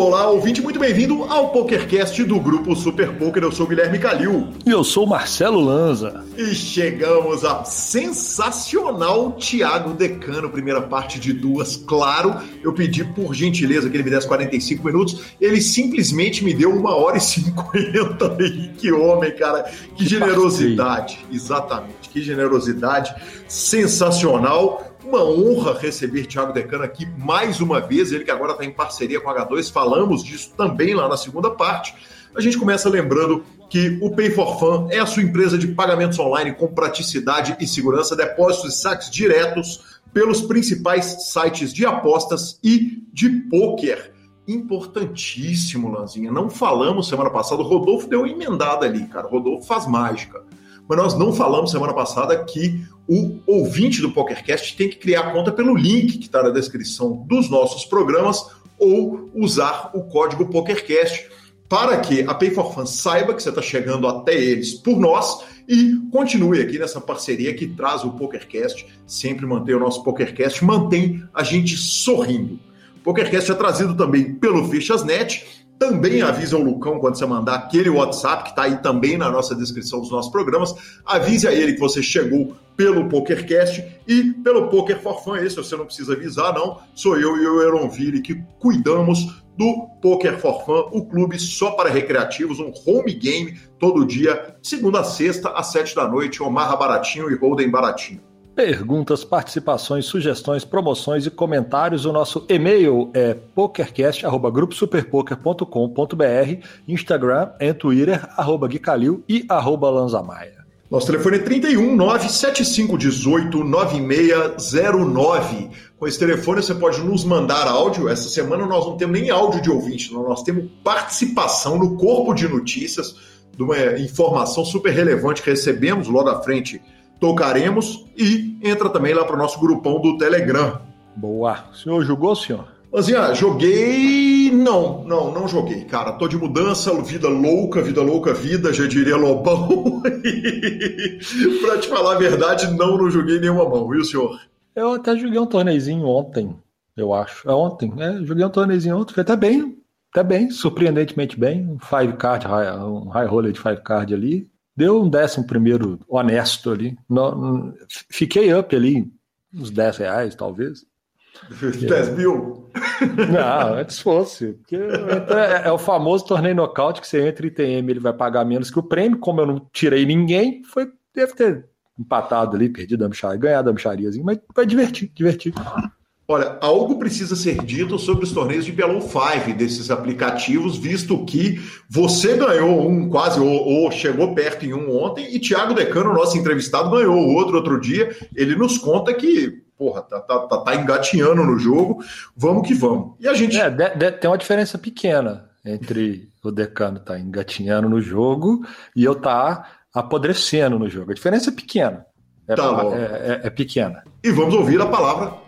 Olá, ouvinte, muito bem-vindo ao PokerCast do Grupo Super Poker. Eu sou o Guilherme Calil. E eu sou o Marcelo Lanza. E chegamos a sensacional Thiago Decano, primeira parte de duas. Claro, eu pedi por gentileza que ele me desse 45 minutos. Ele simplesmente me deu uma hora e cinquenta. que homem, cara. Que, que generosidade. Parceiro. Exatamente, que generosidade. Sensacional. Uma honra receber Thiago Decano aqui mais uma vez, ele que agora está em parceria com a H2, falamos disso também lá na segunda parte. A gente começa lembrando que o Pay for Fun é a sua empresa de pagamentos online com praticidade e segurança, depósitos e saques diretos pelos principais sites de apostas e de poker. Importantíssimo, Lanzinha. Não falamos semana passada, o Rodolfo deu emendada ali, cara. O Rodolfo faz mágica. Mas nós não falamos semana passada que o ouvinte do PokerCast tem que criar conta pelo link que está na descrição dos nossos programas ou usar o código PokerCast para que a Pay for Fun saiba que você está chegando até eles por nós e continue aqui nessa parceria que traz o PokerCast, sempre mantém o nosso PokerCast, mantém a gente sorrindo. O PokerCast é trazido também pelo Fichasnet também avisa o Lucão quando você mandar aquele WhatsApp que está aí também na nossa descrição dos nossos programas. Avise a ele que você chegou pelo PokerCast e pelo Poker for Fun. Esse você não precisa avisar, não. Sou eu e o Eronville que cuidamos do Poker for Fun, o clube só para recreativos, um home game todo dia, segunda a sexta, às sete da noite, Omarra baratinho e Holden baratinho. Perguntas, participações, sugestões, promoções e comentários. O nosso e-mail é pokercast.gruposuperpoker.com.br, Instagram e Twitter, arroba Guicalil e arroba Lanzamaia. Nosso telefone é 31 97518 9609. Com esse telefone você pode nos mandar áudio. Essa semana nós não temos nem áudio de ouvinte, nós temos participação no corpo de notícias de uma informação super relevante que recebemos logo à frente tocaremos e entra também lá para o nosso grupão do Telegram. Boa. O senhor jogou, senhor? Lanzinha, joguei. Não, não, não joguei, cara. Tô de mudança, vida louca, vida louca, vida, já diria Lobão. pra te falar a verdade, não, não joguei nenhuma mão, viu, senhor? Eu até joguei um torneizinho ontem, eu acho. É ontem, né? Joguei um torneizinho ontem, foi até bem, até bem, surpreendentemente bem. Um five card, um high roller de five card ali. Deu um décimo primeiro honesto ali. Fiquei up ali, uns 10 reais, talvez. 10 mil? Não, antes fosse. Porque é, é, o famoso torneio nocaute que você entra em TM, ele vai pagar menos que o prêmio. Como eu não tirei ninguém, foi, deve ter empatado ali, perdido a micharia, ganhado a mas vai divertir, divertir. Olha, algo precisa ser dito sobre os torneios de Below 5 desses aplicativos, visto que você ganhou um quase, ou, ou, chegou perto em um ontem, e Thiago Decano, nosso entrevistado, ganhou outro outro dia. Ele nos conta que, porra, tá, tá, tá, tá engatinhando no jogo, vamos que vamos. E a gente. É, de, de, tem uma diferença pequena entre o Decano tá engatinhando no jogo e eu tá apodrecendo no jogo. A diferença é pequena. É, tá é, é, é pequena. E vamos ouvir a palavra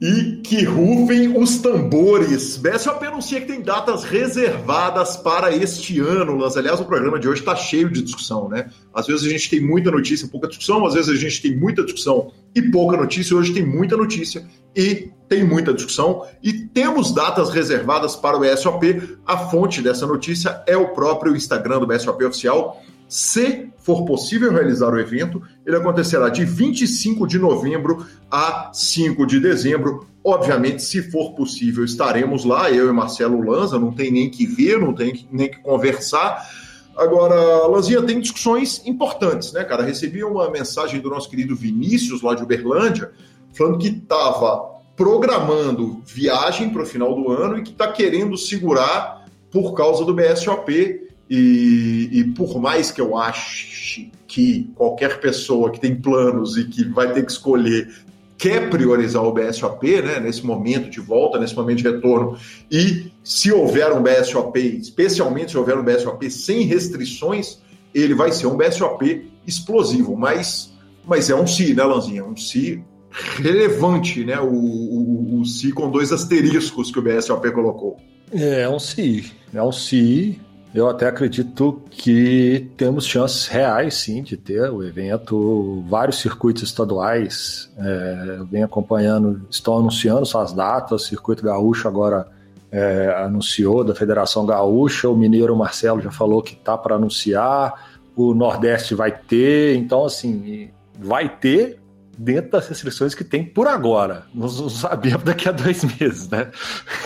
E que rufem os tambores. BSOP anuncia que tem datas reservadas para este ano, Lança. Aliás, o programa de hoje está cheio de discussão, né? Às vezes a gente tem muita notícia pouca discussão, às vezes a gente tem muita discussão e pouca notícia. Hoje tem muita notícia e tem muita discussão. E temos datas reservadas para o BSOP. A fonte dessa notícia é o próprio Instagram do BSOP Oficial. Se for possível realizar o evento, ele acontecerá de 25 de novembro a 5 de dezembro. Obviamente, se for possível, estaremos lá, eu e Marcelo Lanza, não tem nem que ver, não tem nem que conversar. Agora, Lanzinha, tem discussões importantes, né, cara? Recebi uma mensagem do nosso querido Vinícius, lá de Uberlândia, falando que estava programando viagem para o final do ano e que está querendo segurar por causa do BSOP. E, e, por mais que eu ache que qualquer pessoa que tem planos e que vai ter que escolher quer priorizar o BSOP, né, nesse momento de volta, nesse momento de retorno, e se houver um BSOP, especialmente se houver um BSOP sem restrições, ele vai ser um BSOP explosivo, mas, mas é um si, né, Lanzinha? Um si relevante, né? O, o, o si com dois asteriscos que o BSOP colocou. É, é um si, é um si. Eu até acredito que temos chances reais, sim, de ter o evento. Vários circuitos estaduais é, vem acompanhando, estão anunciando suas datas. O Circuito Gaúcho agora é, anunciou da Federação Gaúcha. O Mineiro Marcelo já falou que está para anunciar. O Nordeste vai ter. Então, assim, vai ter dentro das restrições que tem por agora. Não sabemos daqui a dois meses, né?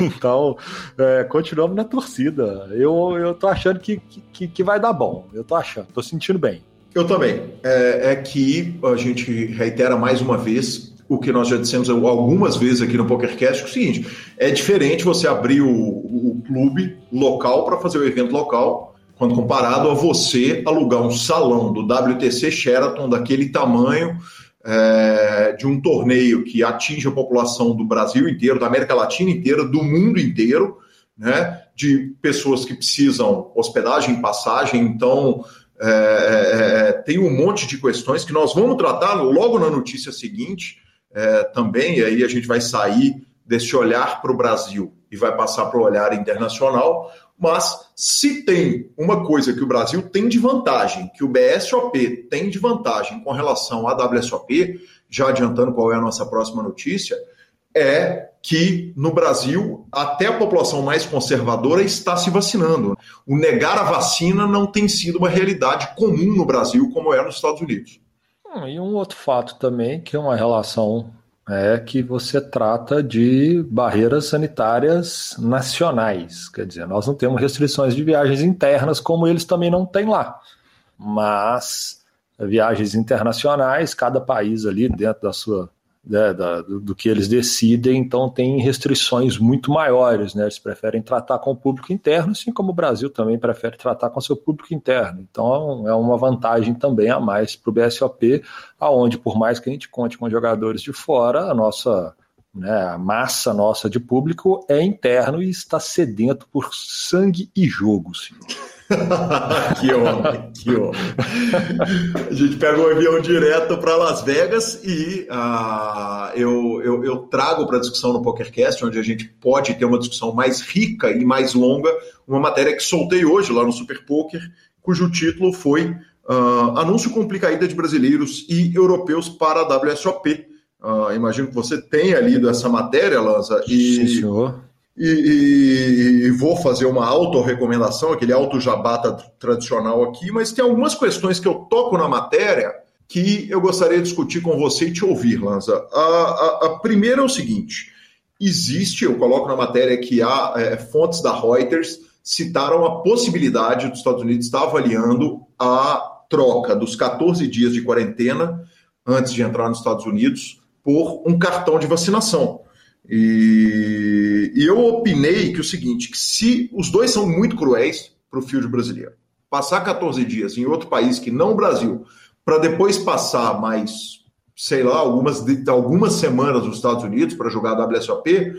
Então, é, continuamos na torcida. Eu, eu tô achando que, que, que vai dar bom. Eu tô achando, tô sentindo bem. Eu também. É, é que a gente reitera mais uma vez o que nós já dissemos algumas vezes aqui no PokerCast, é o seguinte, é diferente você abrir o, o clube local para fazer o evento local, quando comparado a você alugar um salão do WTC Sheraton daquele tamanho, é, de um torneio que atinge a população do Brasil inteiro, da América Latina inteira, do mundo inteiro, né, de pessoas que precisam hospedagem, passagem, então é, é, tem um monte de questões que nós vamos tratar logo na notícia seguinte também, e aí a gente vai sair desse olhar para o Brasil e vai passar para o olhar internacional, mas se tem uma coisa que o Brasil tem de vantagem, que o BSOP tem de vantagem com relação à WSOP, já adiantando qual é a nossa próxima notícia, é que no Brasil até a população mais conservadora está se vacinando. O negar a vacina não tem sido uma realidade comum no Brasil como é nos Estados Unidos. Hum, e um outro fato também, que é uma relação é que você trata de barreiras sanitárias nacionais. Quer dizer, nós não temos restrições de viagens internas, como eles também não têm lá. Mas viagens internacionais, cada país ali dentro da sua né, da, do, que eles decidem, então tem restrições muito maiores, né? Eles preferem tratar com o público interno, assim como o Brasil também prefere tratar com seu público interno. Então é uma vantagem também a mais para o BSOP, aonde por mais que a gente conte com jogadores de fora, a nossa né, a massa nossa de público é interno e está sedento por sangue e jogo, senhor. que homem, que homem. A gente pega um avião direto para Las Vegas e uh, eu, eu, eu, trago para a discussão no PokerCast, onde a gente pode ter uma discussão mais rica e mais longa, uma matéria que soltei hoje lá no Super Poker, cujo título foi uh, Anúncio complicaída de brasileiros e europeus para a WSOP. Uh, ah, imagino que você tenha lido essa matéria, Lanza. E... Sim, senhor e, e, e, vou fazer uma auto-recomendação, aquele auto-jabá tradicional aqui, mas tem algumas questões que eu toco na matéria que eu gostaria de discutir com você e te ouvir, Lanza. A, a, a primeira é o seguinte: existe, eu coloco na matéria que há é, fontes da Reuters citaram a possibilidade dos Estados Unidos estar avaliando a troca dos 14 dias de quarentena antes de entrar nos Estados Unidos por um cartão de vacinação. E, e, eu opinei que o seguinte, que se os dois são muito cruéis para o field brasileiro, passar 14 dias em outro país que não o Brasil, para depois passar mais, sei lá, algumas, algumas semanas nos Estados Unidos para jogar a WSOP,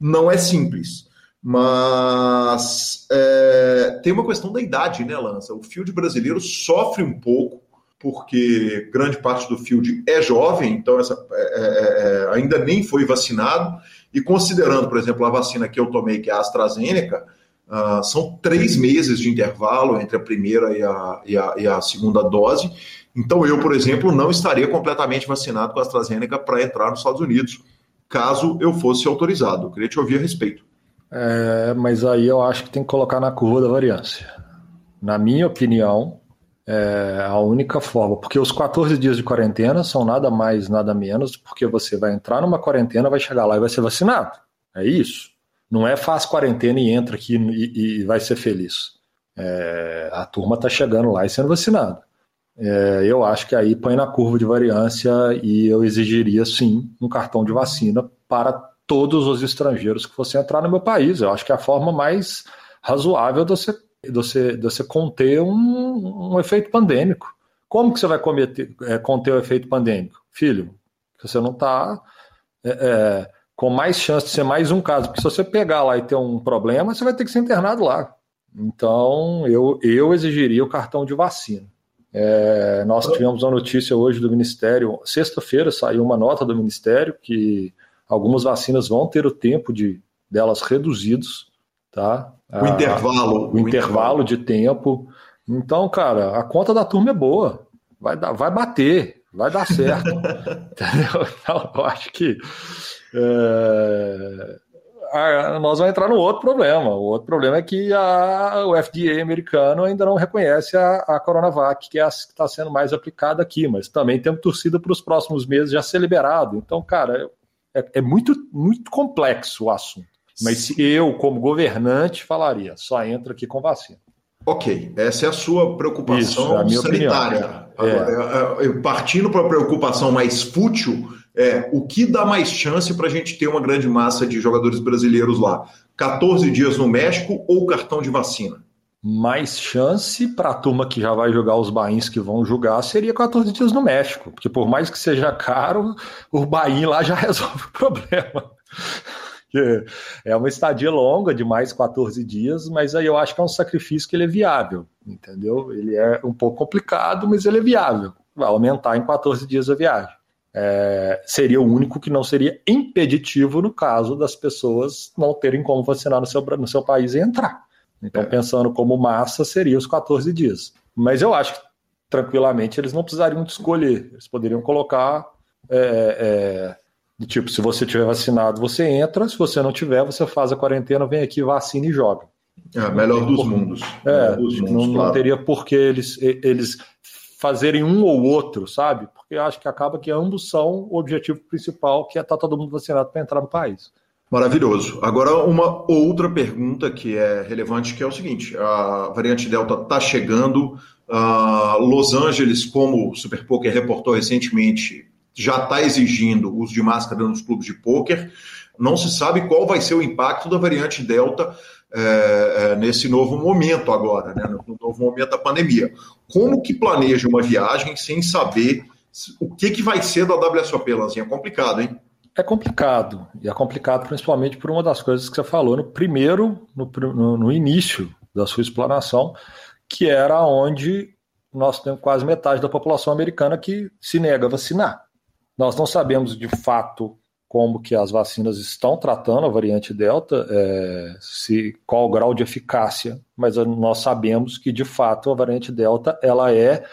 não é simples. Mas é, tem uma questão da idade, né, Lança? O field brasileiro sofre um pouco porque grande parte do field é jovem, então essa, é, é, é, ainda nem foi vacinado. E considerando, por exemplo, a vacina que eu tomei, que é a AstraZeneca, uh, são três meses de intervalo entre a primeira e a, e a, e a segunda dose. Então, eu, por exemplo, não estaria completamente vacinado com a AstraZeneca para entrar nos Estados Unidos, caso eu fosse autorizado. Eu queria te ouvir a respeito. É, mas aí eu acho que tem que colocar na curva da variância. Na minha opinião, é a única forma, porque os 14 dias de quarentena são nada mais, nada menos, porque você vai entrar numa quarentena, vai chegar lá e vai ser vacinado. É isso. Não é faz quarentena e entra aqui e, e vai ser feliz. É, a turma está chegando lá e sendo vacinada. É, eu acho que aí põe na curva de variância e eu exigiria sim um cartão de vacina para todos os estrangeiros que fossem entrar no meu país. Eu acho que é a forma mais razoável de você, de você, você conter um, um efeito pandêmico. Como que você vai cometer, é, conter o efeito pandêmico? Filho, você não está é, é, com mais chance de ser mais um caso, porque se você pegar lá e ter um problema, você vai ter que ser internado lá. Então, eu, eu exigiria o cartão de vacina. É, nós tivemos uma notícia hoje do Ministério, sexta-feira saiu uma nota do Ministério que algumas vacinas vão ter o tempo de delas reduzidos, tá? O intervalo. O, o intervalo, intervalo de tempo. Então, cara, a conta da turma é boa. Vai, dar, vai bater, vai dar certo. Entendeu? Então, eu acho que é, nós vamos entrar no outro problema. O outro problema é que a, o FDA americano ainda não reconhece a, a Coronavac, que é a que está sendo mais aplicada aqui, mas também temos torcida para os próximos meses já ser liberado. Então, cara, é, é muito, muito complexo o assunto. Mas eu, como governante, falaria: só entra aqui com vacina. Ok, essa é a sua preocupação Isso, é a sanitária. Agora, é. partindo para a preocupação mais fútil, é o que dá mais chance para a gente ter uma grande massa de jogadores brasileiros lá? 14 dias no México ou cartão de vacina? Mais chance para a turma que já vai jogar os bains que vão jogar seria 14 dias no México, porque por mais que seja caro, o bain lá já resolve o problema é uma estadia longa, de mais 14 dias, mas aí eu acho que é um sacrifício que ele é viável, entendeu? Ele é um pouco complicado, mas ele é viável. Vai aumentar em 14 dias a viagem. É, seria o único que não seria impeditivo no caso das pessoas não terem como vacinar no seu, no seu país e entrar. Então, é. pensando como massa, seria os 14 dias. Mas eu acho que, tranquilamente, eles não precisariam de escolher. Eles poderiam colocar é, é tipo, se você tiver vacinado, você entra, se você não tiver, você faz a quarentena, vem aqui, vacina e joga. É, melhor dos por... mundos. É, dos mundos, não, claro. não, teria por que eles, eles fazerem um ou outro, sabe? Porque acho que acaba que ambos são o objetivo principal, que é estar todo mundo vacinado para entrar no país. Maravilhoso. Agora, uma outra pergunta que é relevante, que é o seguinte: a variante Delta está chegando. Uh, Los Angeles, como o Super Poker reportou recentemente, já está exigindo uso de máscara nos clubes de pôquer. Não se sabe qual vai ser o impacto da variante Delta é, é, nesse novo momento agora, né, no novo momento da pandemia. Como que planeja uma viagem sem saber o que, que vai ser da WSOP, Lanzinha? É complicado, hein? É complicado, e é complicado principalmente por uma das coisas que você falou no primeiro, no, no início da sua explanação, que era onde nós temos quase metade da população americana que se nega a vacinar. Nós não sabemos de fato como que as vacinas estão tratando a variante Delta, é, se qual o grau de eficácia, mas nós sabemos que de fato a variante Delta ela é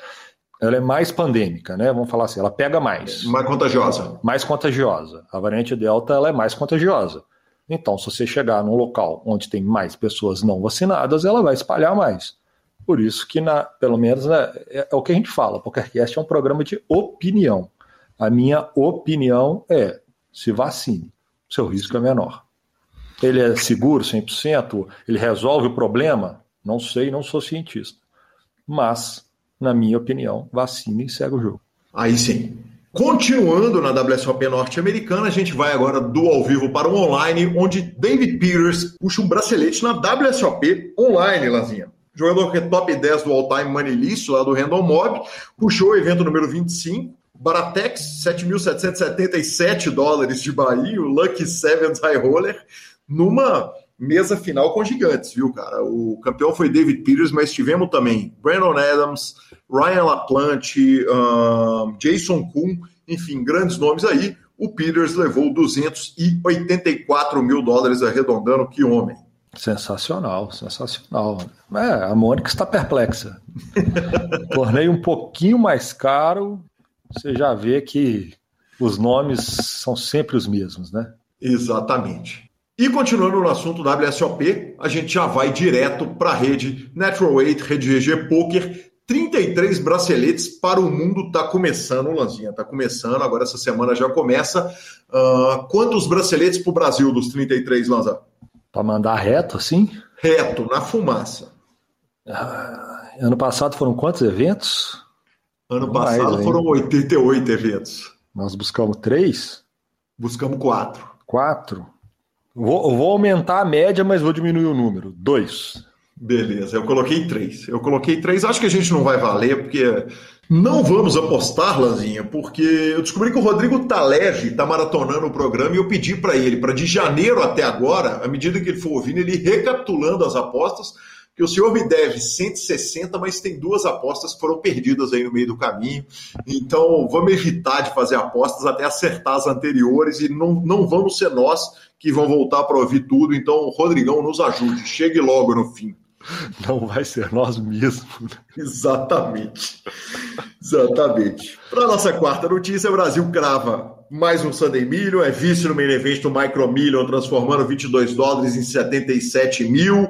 ela é mais pandêmica, né? Vamos falar assim, ela pega mais. Mais contagiosa. Mais contagiosa. A variante Delta ela é mais contagiosa. Então, se você chegar num local onde tem mais pessoas não vacinadas, ela vai espalhar mais. Por isso que, na, pelo menos, né, é, é o que a gente fala. O PokerCast é um programa de opinião. A minha opinião é: se vacine, seu risco é menor. Ele é seguro 100%? Ele resolve o problema? Não sei, não sou cientista. Mas, na minha opinião, vacine e segue o jogo. Aí sim. Continuando na WSOP norte-americana, a gente vai agora do ao vivo para o online, onde David Peters puxa um bracelete na WSOP online, Lazinha. Jogador que é top 10 do all-time money list, lá do Random Mob, puxou o evento número 25, Baratex, 7.777 dólares de Bahia, o Lucky Sevens High Roller, numa mesa final com gigantes, viu, cara? O campeão foi David Peters, mas tivemos também Brandon Adams, Ryan LaPlante, um, Jason Kuhn, enfim, grandes nomes aí. O Peters levou 284 mil dólares arredondando, que homem. Sensacional, sensacional. É, a Mônica está perplexa. Torneio um pouquinho mais caro, você já vê que os nomes são sempre os mesmos, né? Exatamente. E continuando no assunto WSOP, a gente já vai direto para a rede Natural Weight, rede GG Poker. 33 braceletes para o mundo está começando, Lanzinha, está começando, agora essa semana já começa. Uh, quantos braceletes para o Brasil dos 33, Lanza? Para mandar reto assim? Reto, na fumaça. Ah, ano passado foram quantos eventos? Ano passado foram 88 eventos. Nós buscamos três? Buscamos quatro. Quatro. Vou, vou aumentar a média, mas vou diminuir o número. Dois. Beleza, eu coloquei três. Eu coloquei três. Acho que a gente não vai valer, porque não vamos apostar, Lanzinha, porque eu descobri que o Rodrigo Talege está maratonando o programa e eu pedi para ele, para de janeiro até agora, à medida que ele for ouvindo, ele recapitulando as apostas, que o senhor me deve 160, mas tem duas apostas que foram perdidas aí no meio do caminho. Então, vamos evitar de fazer apostas até acertar as anteriores e não, não vamos ser nós que vão voltar para ouvir tudo. Então, Rodrigão, nos ajude, chegue logo no fim. Não vai ser nós mesmos. Exatamente. Exatamente. Para nossa quarta notícia, o Brasil crava mais um Sunday Million, é vice no main event do Micro Million, transformando 22 dólares em 77 mil.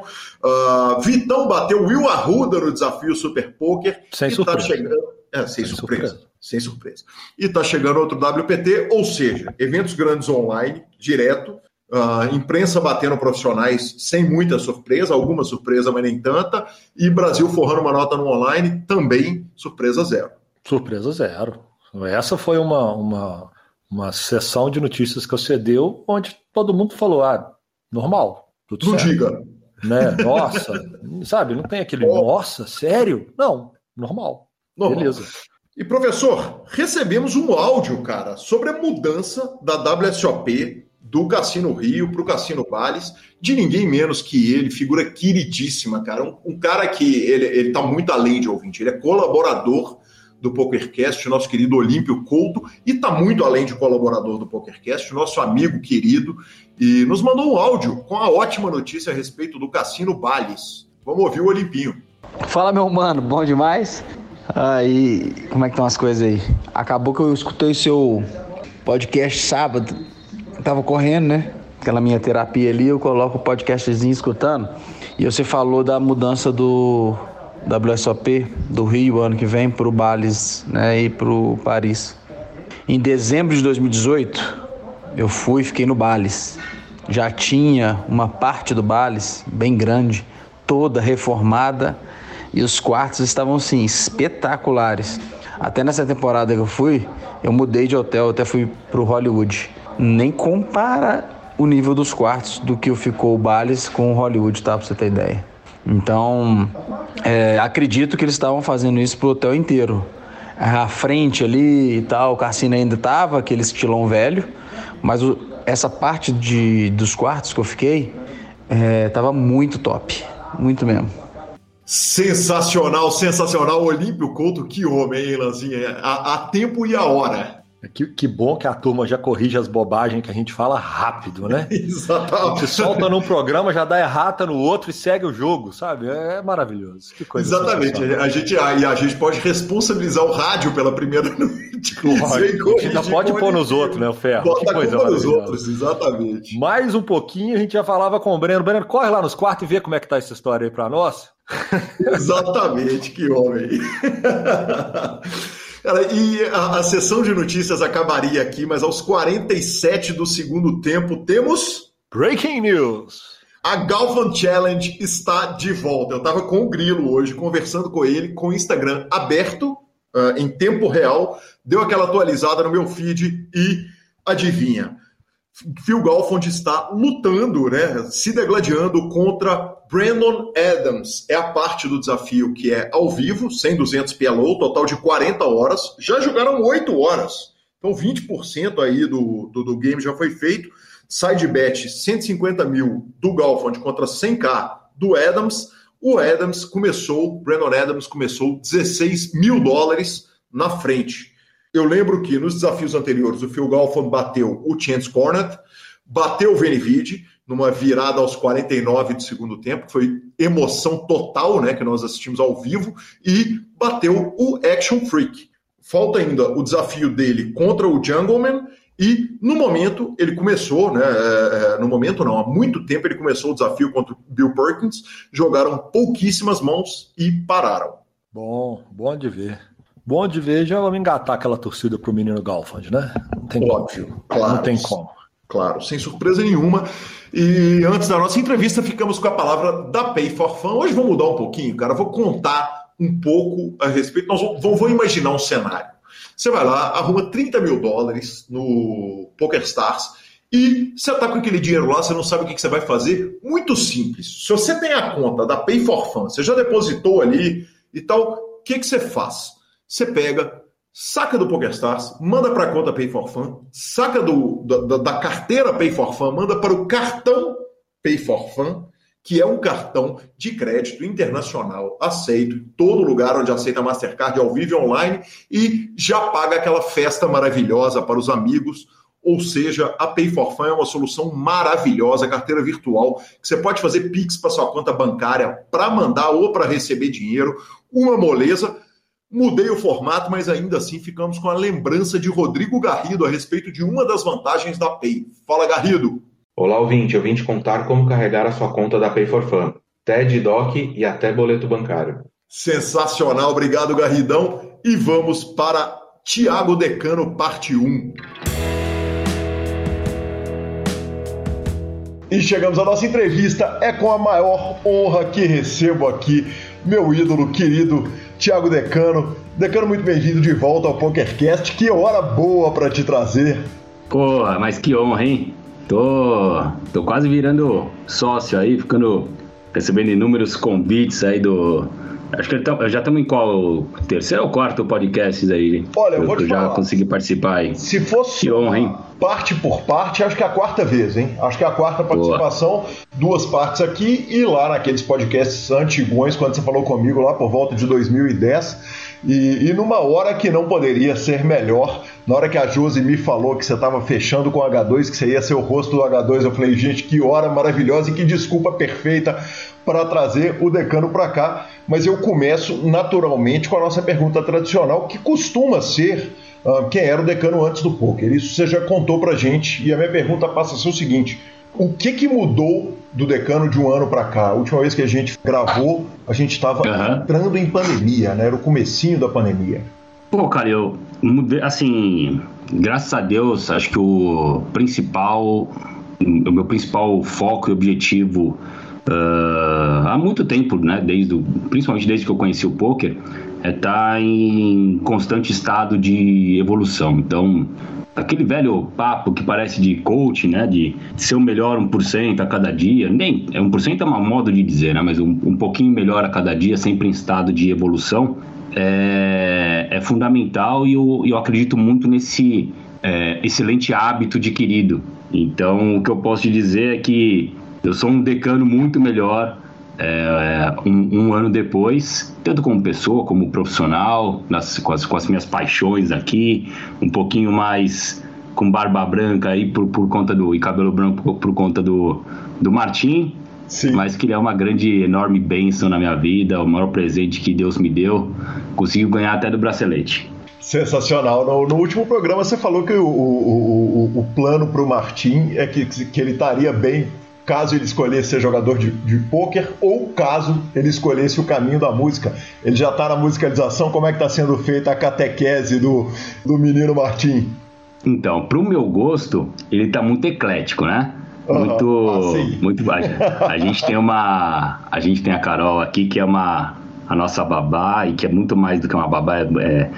Uh, Vitão bateu Will Arruda no desafio Super Poker. Sem e tá surpresa. Tá chegando... É, sem, sem surpresa. surpresa. Sem surpresa. E está chegando outro WPT, ou seja, eventos grandes online, direto, Uh, imprensa batendo profissionais sem muita surpresa, alguma surpresa, mas nem tanta. E Brasil forrando uma nota no online, também surpresa zero. Surpresa zero. Essa foi uma, uma, uma sessão de notícias que você deu, onde todo mundo falou: ah, normal. Tudo Não certo. diga. Né? Nossa, sabe? Não tem aquele oh. nossa, sério? Não, normal. normal. Beleza. E professor, recebemos um áudio, cara, sobre a mudança da WSOP do Cassino Rio para o Cassino Vales, de ninguém menos que ele, figura queridíssima, cara. Um, um cara que ele, ele tá muito além de ouvinte, ele é colaborador do PokerCast, nosso querido Olímpio Couto, e tá muito além de colaborador do PokerCast, nosso amigo querido, e nos mandou um áudio com a ótima notícia a respeito do Cassino Vales. Vamos ouvir o Olimpinho. Fala, meu mano, bom demais? Aí, como é que estão as coisas aí? Acabou que eu escutei o seu podcast sábado tava correndo, né? Aquela minha terapia ali, eu coloco o podcastzinho escutando. E você falou da mudança do WSOP do Rio ano que vem para o Bales né, e para o Paris. Em dezembro de 2018, eu fui e fiquei no Bales. Já tinha uma parte do Bales bem grande, toda reformada, e os quartos estavam assim espetaculares. Até nessa temporada que eu fui, eu mudei de hotel, até fui para o Hollywood nem compara o nível dos quartos do que ficou o Bales com o Hollywood, tá? Pra você ter ideia. Então, é, acredito que eles estavam fazendo isso pro hotel inteiro. A frente ali e tal, o cassino ainda tava, aquele estilão velho, mas o, essa parte de, dos quartos que eu fiquei é, tava muito top, muito mesmo. Sensacional, sensacional. Olímpio Couto, que homem, hein, Lanzinha? A, a tempo e a hora. Que, que, bom que a turma já corrige as bobagens que a gente fala rápido, né? Exatamente. A gente solta num programa, já dá errata no outro e segue o jogo, sabe? É maravilhoso. Que coisa Exatamente. A gente, a, a gente pode responsabilizar o rádio pela primeira noite. Ainda pode pôr nos outros, né, o Ferro? Bota que coisa nos outros, exatamente. Mais um pouquinho a gente já falava com o Breno. Breno, corre lá nos quartos e vê como é que tá essa história aí para nós. Exatamente, que homem. Cara, e a, a, sessão de notícias acabaria aqui, mas aos 47 do segundo tempo temos. Breaking News! A Galvan Challenge está de volta. Eu estava com o Grilo hoje, conversando com ele, com o Instagram aberto, uh, em tempo real, deu aquela atualizada no meu feed e adivinha. Phil Galfond está lutando, né, se degladiando contra Brandon Adams. É a parte do desafio que é ao vivo, 100, 200 PLO, total de 40 horas. Já jogaram 8 horas. Então 20% aí do, do, do, game já foi feito. Side bet 150 mil do Galfond contra 100k do Adams. O Adams começou, Brandon Adams começou 16 mil dólares na frente. Eu lembro que nos desafios anteriores o Phil Galfond bateu o Chance Cornet, bateu o Venivid numa virada aos 49 do segundo tempo, que foi emoção total, né, que nós assistimos ao vivo, e bateu o Action Freak. Falta ainda o desafio dele contra o Jungleman, e no momento ele começou, né? É, é, no momento não, há muito tempo ele começou o desafio contra o Bill Perkins, jogaram pouquíssimas mãos e pararam. Bom, bom de ver. Bom de ver, já vamos engatar aquela torcida pro menino Galfand, né? Não tem Óbvio, como. claro. Não tem como. Claro, sem surpresa nenhuma. E antes da nossa entrevista, ficamos com a palavra da Pay for Fun. Hoje vou mudar um pouquinho, cara. Vou contar um pouco a respeito. Nós vamos, imaginar um cenário. Você vai lá, arruma 30 mil dólares no PokerStars e você está com aquele dinheiro lá, você não sabe o que, que você vai fazer. Muito simples. Se você tem a conta da Pay for Fun, você já depositou ali e tal, o que, que você faz? Você pega, saca do PokerStars, manda para a conta Pay for Fun, saca do, da, da carteira Pay for Fun, manda para o cartão Pay for Fun, que é um cartão de crédito internacional aceito em todo lugar onde aceita Mastercard ao vivo e online e já paga aquela festa maravilhosa para os amigos. Ou seja, a Pay for Fun é uma solução maravilhosa, carteira virtual, que você pode fazer Pix para sua conta bancária para mandar ou para receber dinheiro, uma moleza. Mudei o formato, mas ainda assim ficamos com a lembrança de Rodrigo Garrido a respeito de uma das vantagens da Pay. Fala, Garrido! Olá, ouvinte. Eu vim te contar como carregar a sua conta da Pay for Fun. TED, DOC e até boleto bancário. Sensacional, obrigado, Garridão. E vamos para Tiago Decano, parte 1. E chegamos à nossa entrevista. É com a maior honra que recebo aqui meu ídolo querido Tiago Decano. Decano, muito bem-vindo de volta ao PokerCast. Que hora boa para te trazer. Porra, mas que honra, hein? Tô, tô quase virando sócio aí, ficando recebendo inúmeros convites aí do. Acho que tá, já estamos em qual? Terceiro ou quarto podcast aí? Olha, eu vou te já falar. consegui participar aí. Se fosse Que honra, hein? parte por parte, acho que é a quarta vez, hein? Acho que é a quarta participação, duas partes aqui e lá naqueles podcasts antigões, quando você falou comigo lá por volta de 2010. E, e numa hora que não poderia ser melhor, na hora que a Josi me falou que você estava fechando com o H2, que você ia ser o rosto do H2, eu falei, gente, que hora maravilhosa e que desculpa perfeita para trazer o decano para cá. Mas eu começo naturalmente com a nossa pergunta tradicional, que costuma ser ah, quem era o decano antes do poker. Isso você já contou pra gente e a minha pergunta passa a ser o seguinte: o que, que mudou do decano de um ano para cá? A última vez que a gente gravou, a gente estava Aham. entrando em pandemia, né? Era o comecinho da pandemia. Pô, cara, eu mudei, assim, graças a Deus, acho que o principal, o meu principal foco e objetivo ah, há muito tempo, né, desde principalmente desde que eu conheci o poker, é estar em constante estado de evolução. Então, aquele velho papo que parece de coach, né, de ser o melhor 1% a cada dia, nem, é 1% é uma modo de dizer, né, mas um, um pouquinho melhor a cada dia, sempre em estado de evolução, é, é fundamental e eu, eu acredito muito nesse é, excelente hábito adquirido. Então, o que eu posso te dizer é que eu sou um decano muito melhor é, um, um ano depois, tanto como pessoa, como profissional, nas, com, as, com as minhas paixões aqui, um pouquinho mais com barba branca aí por, por conta do. e cabelo branco por, por conta do, do Martim, Sim. mas que ele é uma grande, enorme bênção na minha vida, o maior presente que Deus me deu. Conseguiu ganhar até do bracelete. Sensacional. No, no último programa você falou que o, o, o, o plano para o Martim é que, que ele estaria bem caso ele escolhesse ser jogador de, de pôquer ou caso ele escolhesse o caminho da música. Ele já está na musicalização, como é que está sendo feita a catequese do, do menino Martim? Então, pro meu gosto, ele tá muito eclético, né? Muito, ah, muito baixo. A gente tem uma, a gente tem a Carol aqui que é uma a nossa babá e que é muito mais do que uma babá, é, é-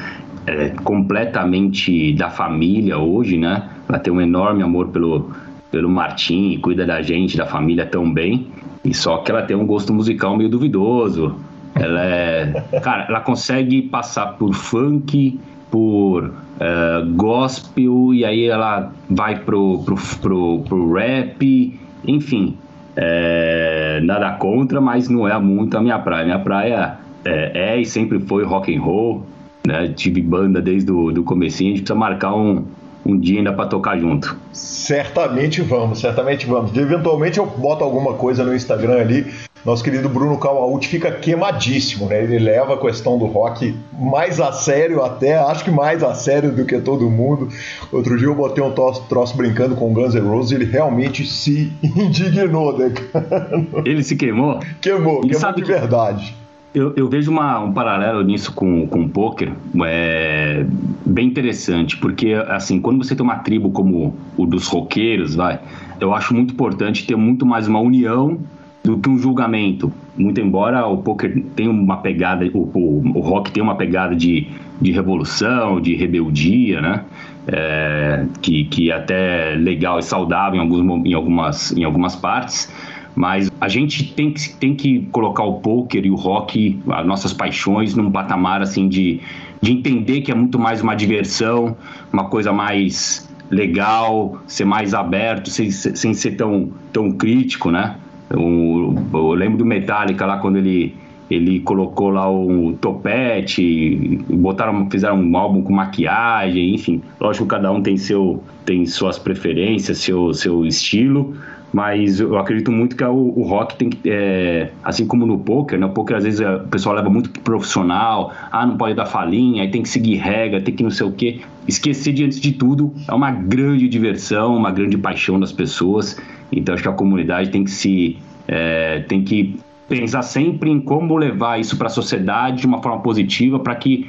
é completamente da família hoje, né? Ela tem um enorme amor pelo pelo Martim, cuida da gente, da família tão bem. E só que ela tem um gosto musical meio duvidoso. Ela é, cara, ela consegue passar por funk, por eh, gospel e aí ela vai pro, pro, pro, pro rap, enfim, eh, nada contra, mas não é muito a minha praia. Minha praia é, é e sempre foi rock and roll, né? Tive banda desde o do comecinho, a gente precisa marcar um, um dia ainda para tocar junto. Certamente vamos, certamente vamos. Eventualmente eu boto alguma coisa no Instagram ali. Nosso querido Bruno Cauaúti fica queimadíssimo, né? Ele leva a questão do rock mais a sério até, acho que mais a sério do que todo mundo. Outro dia eu botei um troço, troço brincando com Guns N' Roses e ele realmente se indignou, decano. Ele se queimou? Queimou, Ele queimou sabe de que- verdade. Eu, eu vejo uma- um paralelo nisso com, com o poker, é bem interessante, porque assim, quando você tem uma tribo como o dos roqueiros, vai, eu acho muito importante ter muito mais uma união do que um julgamento. muito embora o poker tenha uma pegada, o, o, o rock tenha uma pegada de, de revolução, de rebeldia, né? É, que, que é até legal e saudável em, alguns, em, algumas, em algumas partes, mas a gente tem que, tem que colocar o poker e o rock, as nossas paixões, num patamar assim de, de entender que é muito mais uma diversão, uma coisa mais legal, ser mais aberto, sem, sem ser tão, tão crítico, né? Eu, eu lembro do Metallica lá quando ele ele colocou lá o topete, botaram, fizeram um álbum com maquiagem, enfim. Lógico cada um tem seu tem suas preferências, seu seu estilo, mas eu acredito muito que o, o rock tem que, é, assim como no poker, né? O poker às vezes é, o pessoal leva muito pro profissional, ah, não pode dar falinha, aí tem que seguir regra, tem que não sei o quê. Esquecer diante de tudo é uma grande diversão, uma grande paixão das pessoas. Então acho que a comunidade tem que se é, tem que pensar sempre em como levar isso para a sociedade de uma forma positiva para que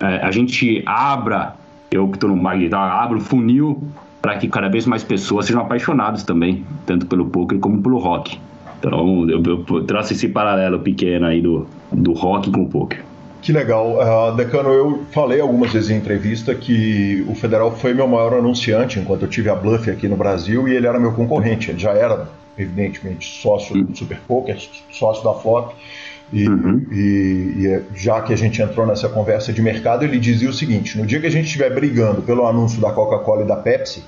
é, a gente abra, eu que estou no marketing, então, abra o funil para que cada vez mais pessoas sejam apaixonadas também, tanto pelo poker como pelo rock. Então eu, eu trouxe esse paralelo pequeno aí do, do rock com o poker. Que legal. Uh, Decano, eu falei algumas vezes em entrevista que o Federal foi meu maior anunciante enquanto eu tive a Bluff aqui no Brasil e ele era meu concorrente. Ele já era, evidentemente, sócio do Super Poker, sócio da Flop. E, uhum. e, e, é, já que a gente entrou nessa conversa de mercado, ele dizia o seguinte: no dia que a gente estiver brigando pelo anúncio da Coca-Cola e da Pepsi,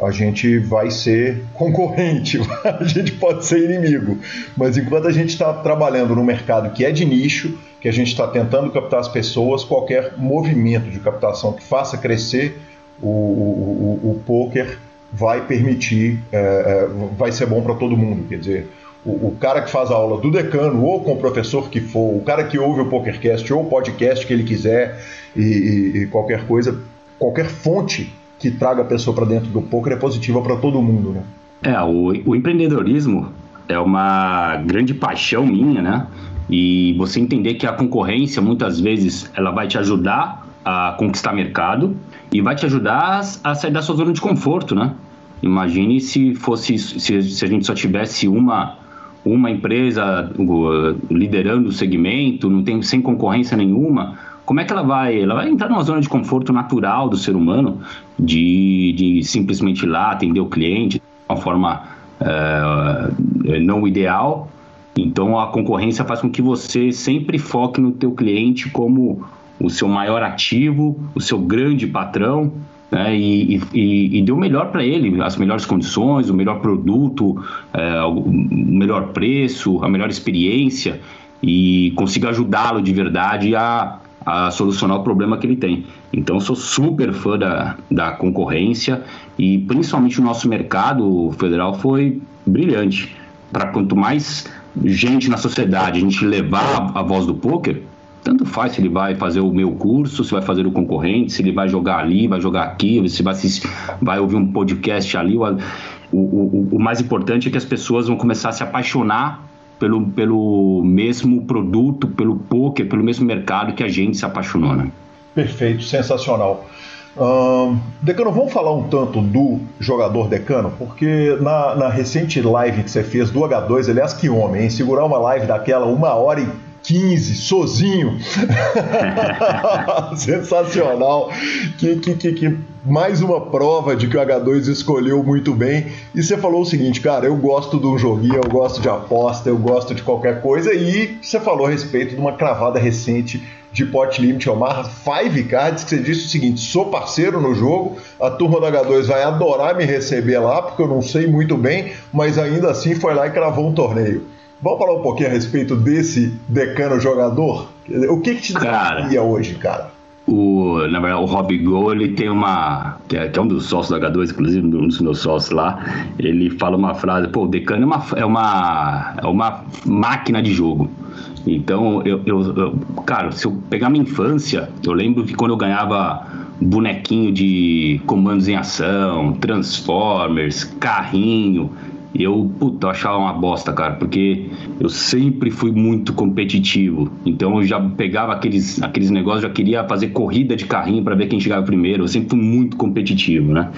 a gente vai ser concorrente, a gente pode ser inimigo. Mas enquanto a gente está trabalhando no mercado que é de nicho, que a gente está tentando captar as pessoas, qualquer movimento de captação que faça crescer o, o, o, o poker vai permitir, é, é, vai ser bom para todo mundo. Quer dizer, o, o, cara que faz a aula do decano, ou com o professor que for, o cara que ouve o PokerCast ou o podcast que ele quiser e, e, e qualquer coisa, qualquer fonte que traga a pessoa para dentro do poker é positiva para todo mundo, né? É, o, o empreendedorismo é uma grande paixão minha, né? E você entender que a concorrência, muitas vezes, ela vai te ajudar a conquistar mercado e vai te ajudar a sair da sua zona de conforto, né? Imagine se fosse se, se a gente só tivesse uma uma empresa liderando o segmento, não tem sem concorrência nenhuma, como é que ela vai? Ela vai entrar numa zona de conforto natural do ser humano, de, de simplesmente ir lá atender o cliente de uma forma uh, não ideal, então a concorrência faz com que você sempre foque no teu cliente como o seu maior ativo, o seu grande patrão, né, e, e, e dê o melhor para ele, as melhores condições, o melhor produto, é, o melhor preço, a melhor experiência e consiga ajudá-lo de verdade a, a solucionar o problema que ele tem. Então, sou super fã da, da concorrência e principalmente o nosso mercado federal foi brilhante. Para quanto mais gente na sociedade, a gente levar a, voz do poker, tanto faz se ele vai fazer o meu curso, se vai fazer o concorrente, se ele vai jogar ali, vai jogar aqui, se vai, se vai ouvir um podcast ali. O, o, o, mais importante é que as pessoas vão começar a se apaixonar pelo, pelo mesmo produto, pelo poker, pelo mesmo mercado que a gente se apaixonou. Né? Perfeito, sensacional. Decano, vamos falar um tanto do jogador Decano, porque na, na, recente live que você fez do H2, aliás, que homem, hein? Segurar uma live daquela uma hora e 15, sozinho. Sensacional. Que, que, que, que, mais uma prova de que o H2 escolheu muito bem. E você falou o seguinte, cara, eu gosto de um joguinho, eu gosto de aposta, eu gosto de qualquer coisa. E você falou a respeito de uma cravada recente de Pot Limit Omar Five Cards, que você disse o seguinte: sou parceiro no jogo, a turma do H2 vai adorar me receber lá, porque eu não sei muito bem, mas ainda assim foi lá e cravou um torneio. Vamos falar um pouquinho a respeito desse decano jogador? O que, que te daria hoje, cara? O, na verdade, o Rob Go, ele tem uma. Que é, um dos sócios do H2, inclusive, um dos meus sócios lá. Ele fala uma frase: pô, o decano é uma, é uma, é uma máquina de jogo. Então, eu, eu, eu, cara, se eu pegar minha infância, eu lembro que quando eu ganhava bonequinho de comandos em ação, Transformers, carrinho, eu, puta, eu achava uma bosta, cara, porque eu sempre fui muito competitivo. Então eu já pegava aqueles, aqueles negócios, já queria fazer corrida de carrinho para ver quem chegava primeiro. Eu sempre fui muito competitivo, né?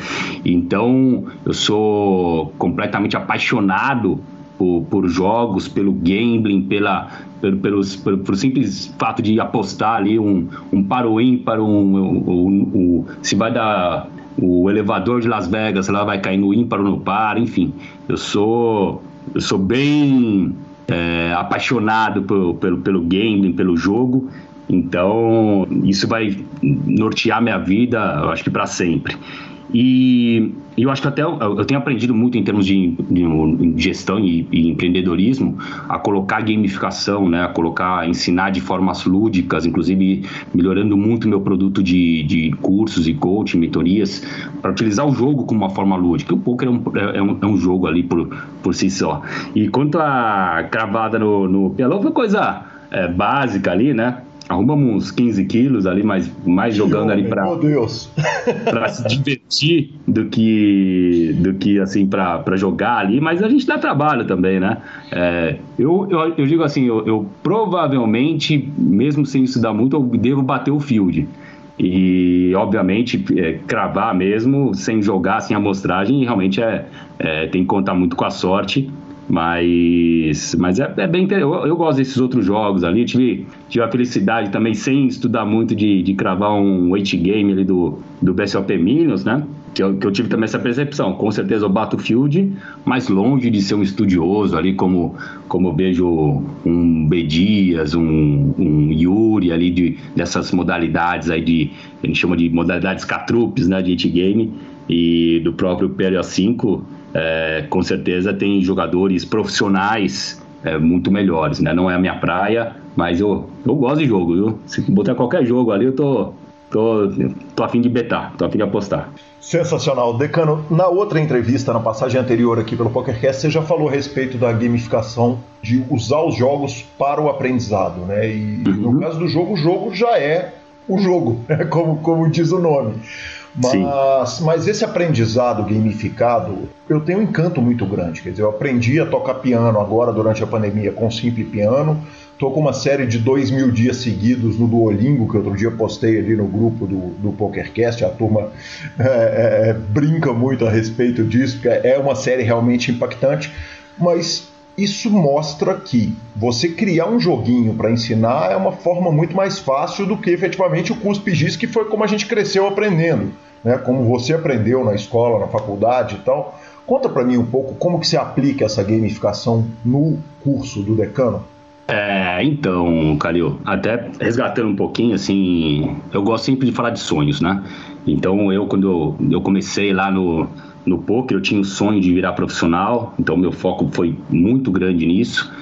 Então eu sou completamente apaixonado por, por jogos, pelo gambling, pela, pelo, pelos, pelo, pelo simples fato de apostar ali um, um para o ímpar, um, um, um, se vai dar o elevador de Las Vegas, ela vai cair no ímpar ou no par, enfim. Eu sou, eu sou bem é, apaixonado pelo, pelo, pelo gambling, pelo jogo, então isso vai nortear minha vida, eu acho que para sempre. E eu acho que até eu tenho aprendido muito em termos de, de gestão e, e, empreendedorismo a colocar gamificação, né, a colocar, ensinar de formas lúdicas, inclusive melhorando muito meu produto de, de cursos e coaching, mentorias, para utilizar o jogo como uma forma lúdica. O poker é um, é um, é um jogo ali por, por si só. E quanto a cravada no, no pelão, foi coisa é, básica ali, né? Arrumamos uns 15 quilos ali, mas mais jogando ali para para se divertir do que do que assim para jogar ali, mas a gente dá trabalho também, né? É, eu, eu, eu, digo assim, eu, eu, provavelmente, mesmo sem estudar muito, eu devo bater o field. E, obviamente, é, cravar mesmo, sem jogar, sem amostragem, realmente é, é, tem que contar muito com a sorte. Mas, mas é, é bem eu, eu, gosto desses outros jogos ali. tive, tive a felicidade também, sem estudar muito, de, de cravar um weight game ali do, do BSOP Minions, né? Que eu, que eu tive também essa percepção. Com certeza o Battlefield, mais longe de ser um estudioso ali, como, como eu vejo um B. Dias, um, um Yuri ali, de, dessas modalidades aí de. A gente chama de modalidades catrupes, né? De game. E do próprio PLO5 é, com certeza tem jogadores profissionais é, muito melhores, né? Não é a minha praia, mas eu, eu gosto de jogo, viu? Se botar qualquer jogo ali, eu tô, tô, tô a fim de betar, tô a fim de apostar. Sensacional. Decano, na outra entrevista, na passagem anterior aqui pelo PokerCast, você já falou a respeito da gamificação, de usar os jogos para o aprendizado, né? E uhum. no caso do jogo, o jogo já é o jogo, né? como, como diz o nome. Mas, mas esse aprendizado gamificado, eu tenho um encanto muito grande. Quer dizer, eu aprendi a tocar piano agora durante a pandemia com Simple Piano. Tô com uma série de dois mil dias seguidos no Duolingo, que outro dia postei ali no grupo do, do PokerCast. A turma é, é, é brinca muito a respeito disso, porque é uma série realmente impactante. Mas isso mostra que você criar um joguinho para ensinar é uma forma muito mais fácil do que efetivamente o cuspe giz, que foi como a gente cresceu aprendendo, né? Como você aprendeu na escola, na faculdade e tal. Conta para mim um pouco como que você aplica essa gamificação no curso do decano. É, então, Calil, até resgatando um pouquinho, assim, eu gosto sempre de falar de sonhos, né? Então, eu, quando eu, eu comecei lá no, no poker, eu tinha o sonho de virar profissional, então meu foco foi muito grande nisso.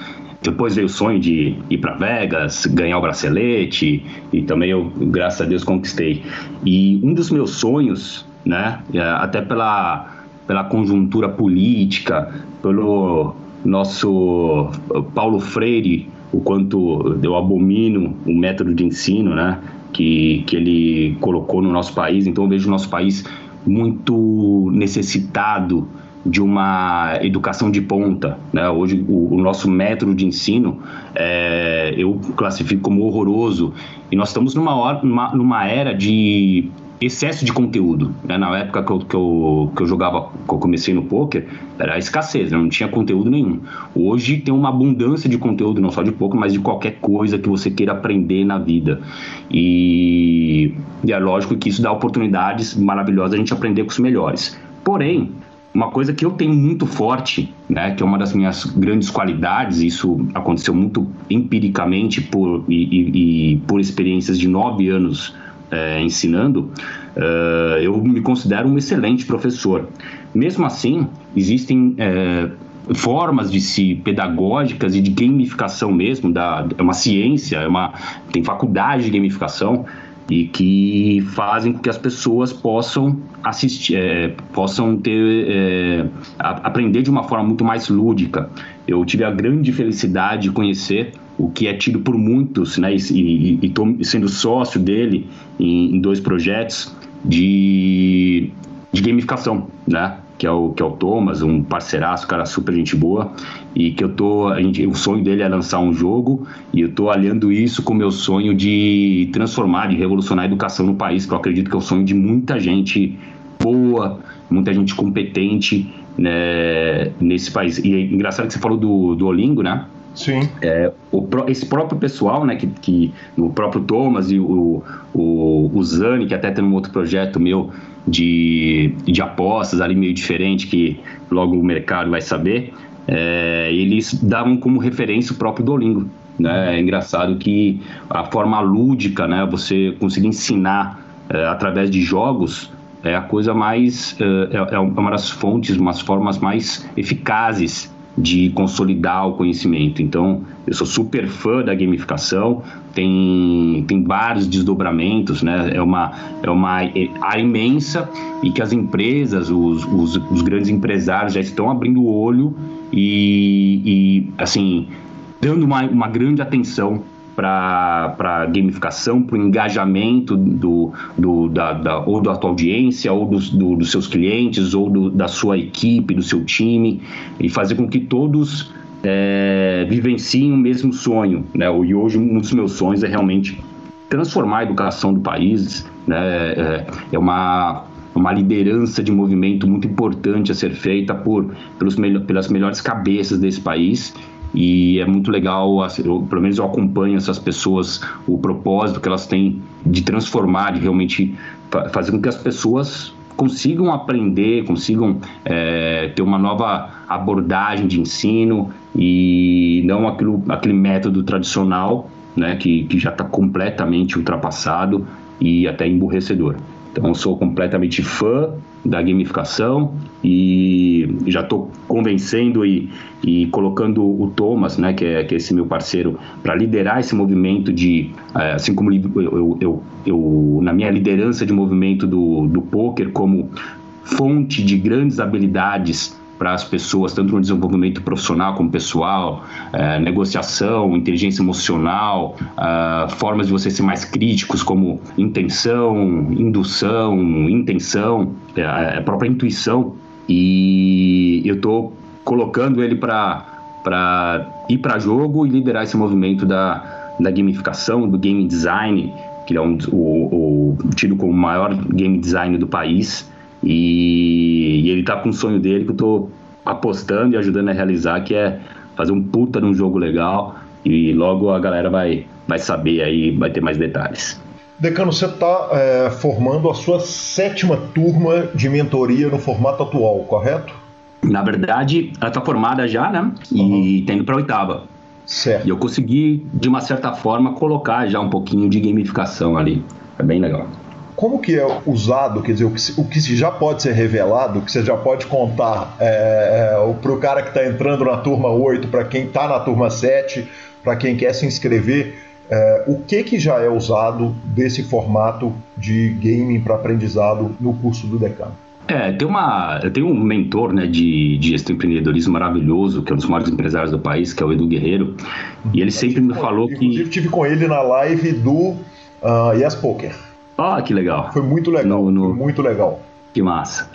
Depois veio o sonho de ir para Vegas, ganhar o bracelete, e também eu, graças a Deus, conquistei. E um dos meus sonhos, né, é, até pela, pela conjuntura política, pelo nosso Paulo Freire, o quanto eu abomino o método de ensino, né, que, que ele colocou no nosso país. Então eu vejo o nosso país muito necessitado de uma educação de ponta. Né? Hoje, o, o, nosso método de ensino é, eu classifico como horroroso. E nós estamos numa, hora, numa, numa era de excesso de conteúdo. Né? Na época que eu, que, eu, que eu jogava, que eu comecei no poker, era escassez, né? não tinha conteúdo nenhum. Hoje tem uma abundância de conteúdo, não só de poker, mas de qualquer coisa que você queira aprender na vida. E, e é lógico que isso dá oportunidades maravilhosas a gente aprender com os melhores. Porém, uma coisa que eu tenho muito forte, né, que é uma das minhas grandes qualidades, isso aconteceu muito empiricamente por, e, e, e por experiências de nove anos é, ensinando, é, eu me considero um excelente professor. Mesmo assim, existem é, formas de se pedagógicas e de gamificação mesmo, da, é uma ciência, é uma, tem faculdade de gamificação e que fazem com que as pessoas possam assistir, é, possam ter, é, aprender de uma forma muito mais lúdica. Eu tive a grande felicidade de conhecer o que é tido por muitos, né, e estou sendo sócio dele em, em, dois projetos de, de gamificação, né, que é o que é o Thomas, um parceiraço, cara super gente boa, e que eu tô, a gente, o sonho dele é lançar um jogo e eu tô aliando isso com o meu sonho de transformar, de revolucionar a educação no país, que eu acredito que é o sonho de muita gente boa, muita gente competente né, nesse país. E é engraçado que você falou do, do Olingo, né? Sim. É, o, esse próprio pessoal, né, que, que o próprio Thomas e o, o, o Zani, que até tem um outro projeto meu de, de apostas ali meio diferente, que logo o mercado vai saber, é, eles davam como referência o próprio Duolingo. Né? É engraçado que a forma lúdica, né, você conseguir ensinar é, através de jogos, é a coisa mais, é, é, é uma das fontes, umas formas mais eficazes de consolidar o conhecimento. Então, eu sou super fã da gamificação, tem, tem vários desdobramentos, né? É uma, é uma área imensa e que as empresas, os, os, os grandes empresários já estão abrindo o olho e, e assim, dando uma, uma grande atenção para gamificação, para o engajamento do, do, da, da, ou da tua audiência, ou dos, do, dos seus clientes, ou do, da sua equipe, do seu time, e fazer com que todos é, vivenciem o mesmo sonho. Né? E hoje um dos meus sonhos é realmente transformar a educação do país. Né? É, é uma, uma liderança de movimento muito importante a ser feita por, pelos, pelas melhores cabeças desse país e é muito legal, eu, pelo menos eu acompanho essas pessoas, o propósito que elas têm de transformar, de realmente fazer com que as pessoas consigam aprender, consigam é, ter uma nova abordagem de ensino e não aquilo, aquele método tradicional, né, que, que já está completamente ultrapassado e até emburrecedor. Então, sou completamente fã da gamificação e já estou convencendo e, e colocando o Thomas, né, que é, que é esse meu parceiro, para liderar esse movimento de, é, assim como eu, eu, eu, na minha liderança de movimento do, do poker como fonte de grandes habilidades para as pessoas, tanto no desenvolvimento profissional como pessoal, é, negociação, inteligência emocional, é, formas de você ser mais críticos, como intenção, indução, intenção, é, a própria intuição. E eu estou colocando ele para ir para jogo e liderar esse movimento da, da gamificação, do game design, que é um, o, o tido como o maior game design do país. E, e ele tá com um sonho dele que eu tô apostando e ajudando a realizar, que é fazer um puta num jogo legal e logo a galera vai, vai saber aí, vai ter mais detalhes. Decano, você está é, formando a sua sétima turma de mentoria no formato atual, correto? Na verdade, ela está formada já, né? Uhum. E tá indo para a oitava. Certo. E eu consegui, de uma certa forma, colocar já um pouquinho de gamificação ali. É bem legal como que é usado, quer dizer, o que, o que já pode ser revelado, o que você já pode contar é, é, para o cara que está entrando na turma 8, para quem está na turma 7, para quem quer se inscrever, é, o que, que já é usado desse formato de gaming para aprendizado no curso do Decano? É, tem uma, eu tenho um mentor né, de, de gestão empreendedorismo maravilhoso, que é um dos maiores empresários do país, que é o Edu Guerreiro, e ele sempre me falou que... Inclusive tive com ele na live do uh, Yes Poker. Ah, que legal. Foi muito legal, no, no... muito legal. Que massa.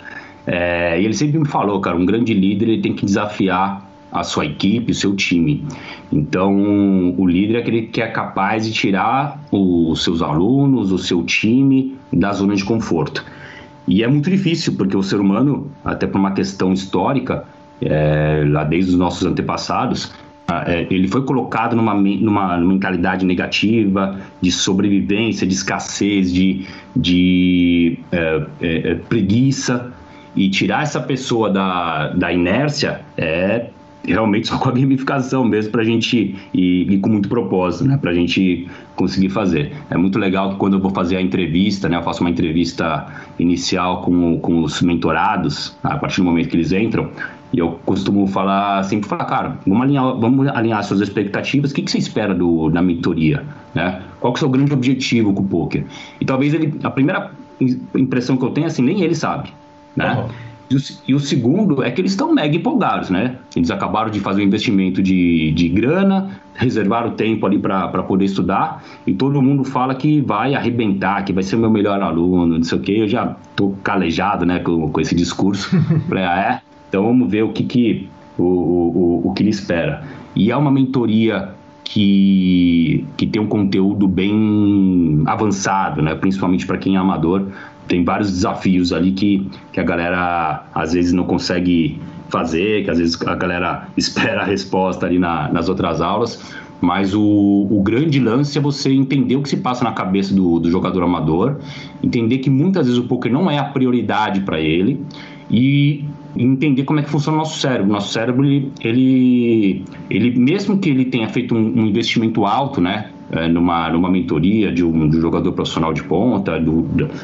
É, e ele sempre me falou, cara, um grande líder ele tem que desafiar a sua equipe, o seu time. Então, o líder é aquele que é capaz de tirar os seus alunos, o seu time da zona de conforto. E é muito difícil, porque o ser humano, até por uma questão histórica, é, lá desde os nossos antepassados, ele foi colocado numa, numa mentalidade negativa, de sobrevivência, de escassez, de, de é, é, é, preguiça. E tirar essa pessoa da, da inércia é realmente só com a gamificação mesmo para a gente e, e, com muito propósito, né? Para a gente conseguir fazer. É muito legal que quando eu vou fazer a entrevista, né? Eu faço uma entrevista inicial com, com os mentorados, a partir do momento que eles entram, e eu costumo falar, sempre falar, cara, vamos alinhar, vamos alinhar suas expectativas, o que, que você espera do, da mentoria, né? Qual que é o seu grande objetivo com o poker? E talvez ele, a primeira impressão que eu tenho, assim, nem ele sabe, né? Uhum. E o, e o, segundo é que eles estão mega empolgados, né? Eles acabaram de fazer um investimento de, de grana, reservaram tempo ali para poder estudar e todo mundo fala que vai arrebentar, que vai ser o meu melhor aluno, não sei o quê. Eu já tô calejado, né, com, com esse discurso. Falei, ah, é? Então vamos ver o que, que, o, o, o que ele espera. E é uma mentoria que, que tem um conteúdo bem avançado, né? principalmente para quem é amador. tem vários desafios ali que, que a galera às vezes não consegue fazer, que às vezes a galera espera a resposta ali na, nas outras aulas. Mas o, o, grande lance é você entender o que se passa na cabeça do, do jogador amador, entender que muitas vezes o poker não é a prioridade para ele e entender como é que funciona o nosso cérebro. Nosso cérebro, ele, ele, mesmo que ele tenha feito um, um investimento alto, né, é, numa, numa mentoria de um, de um jogador profissional de ponta, do,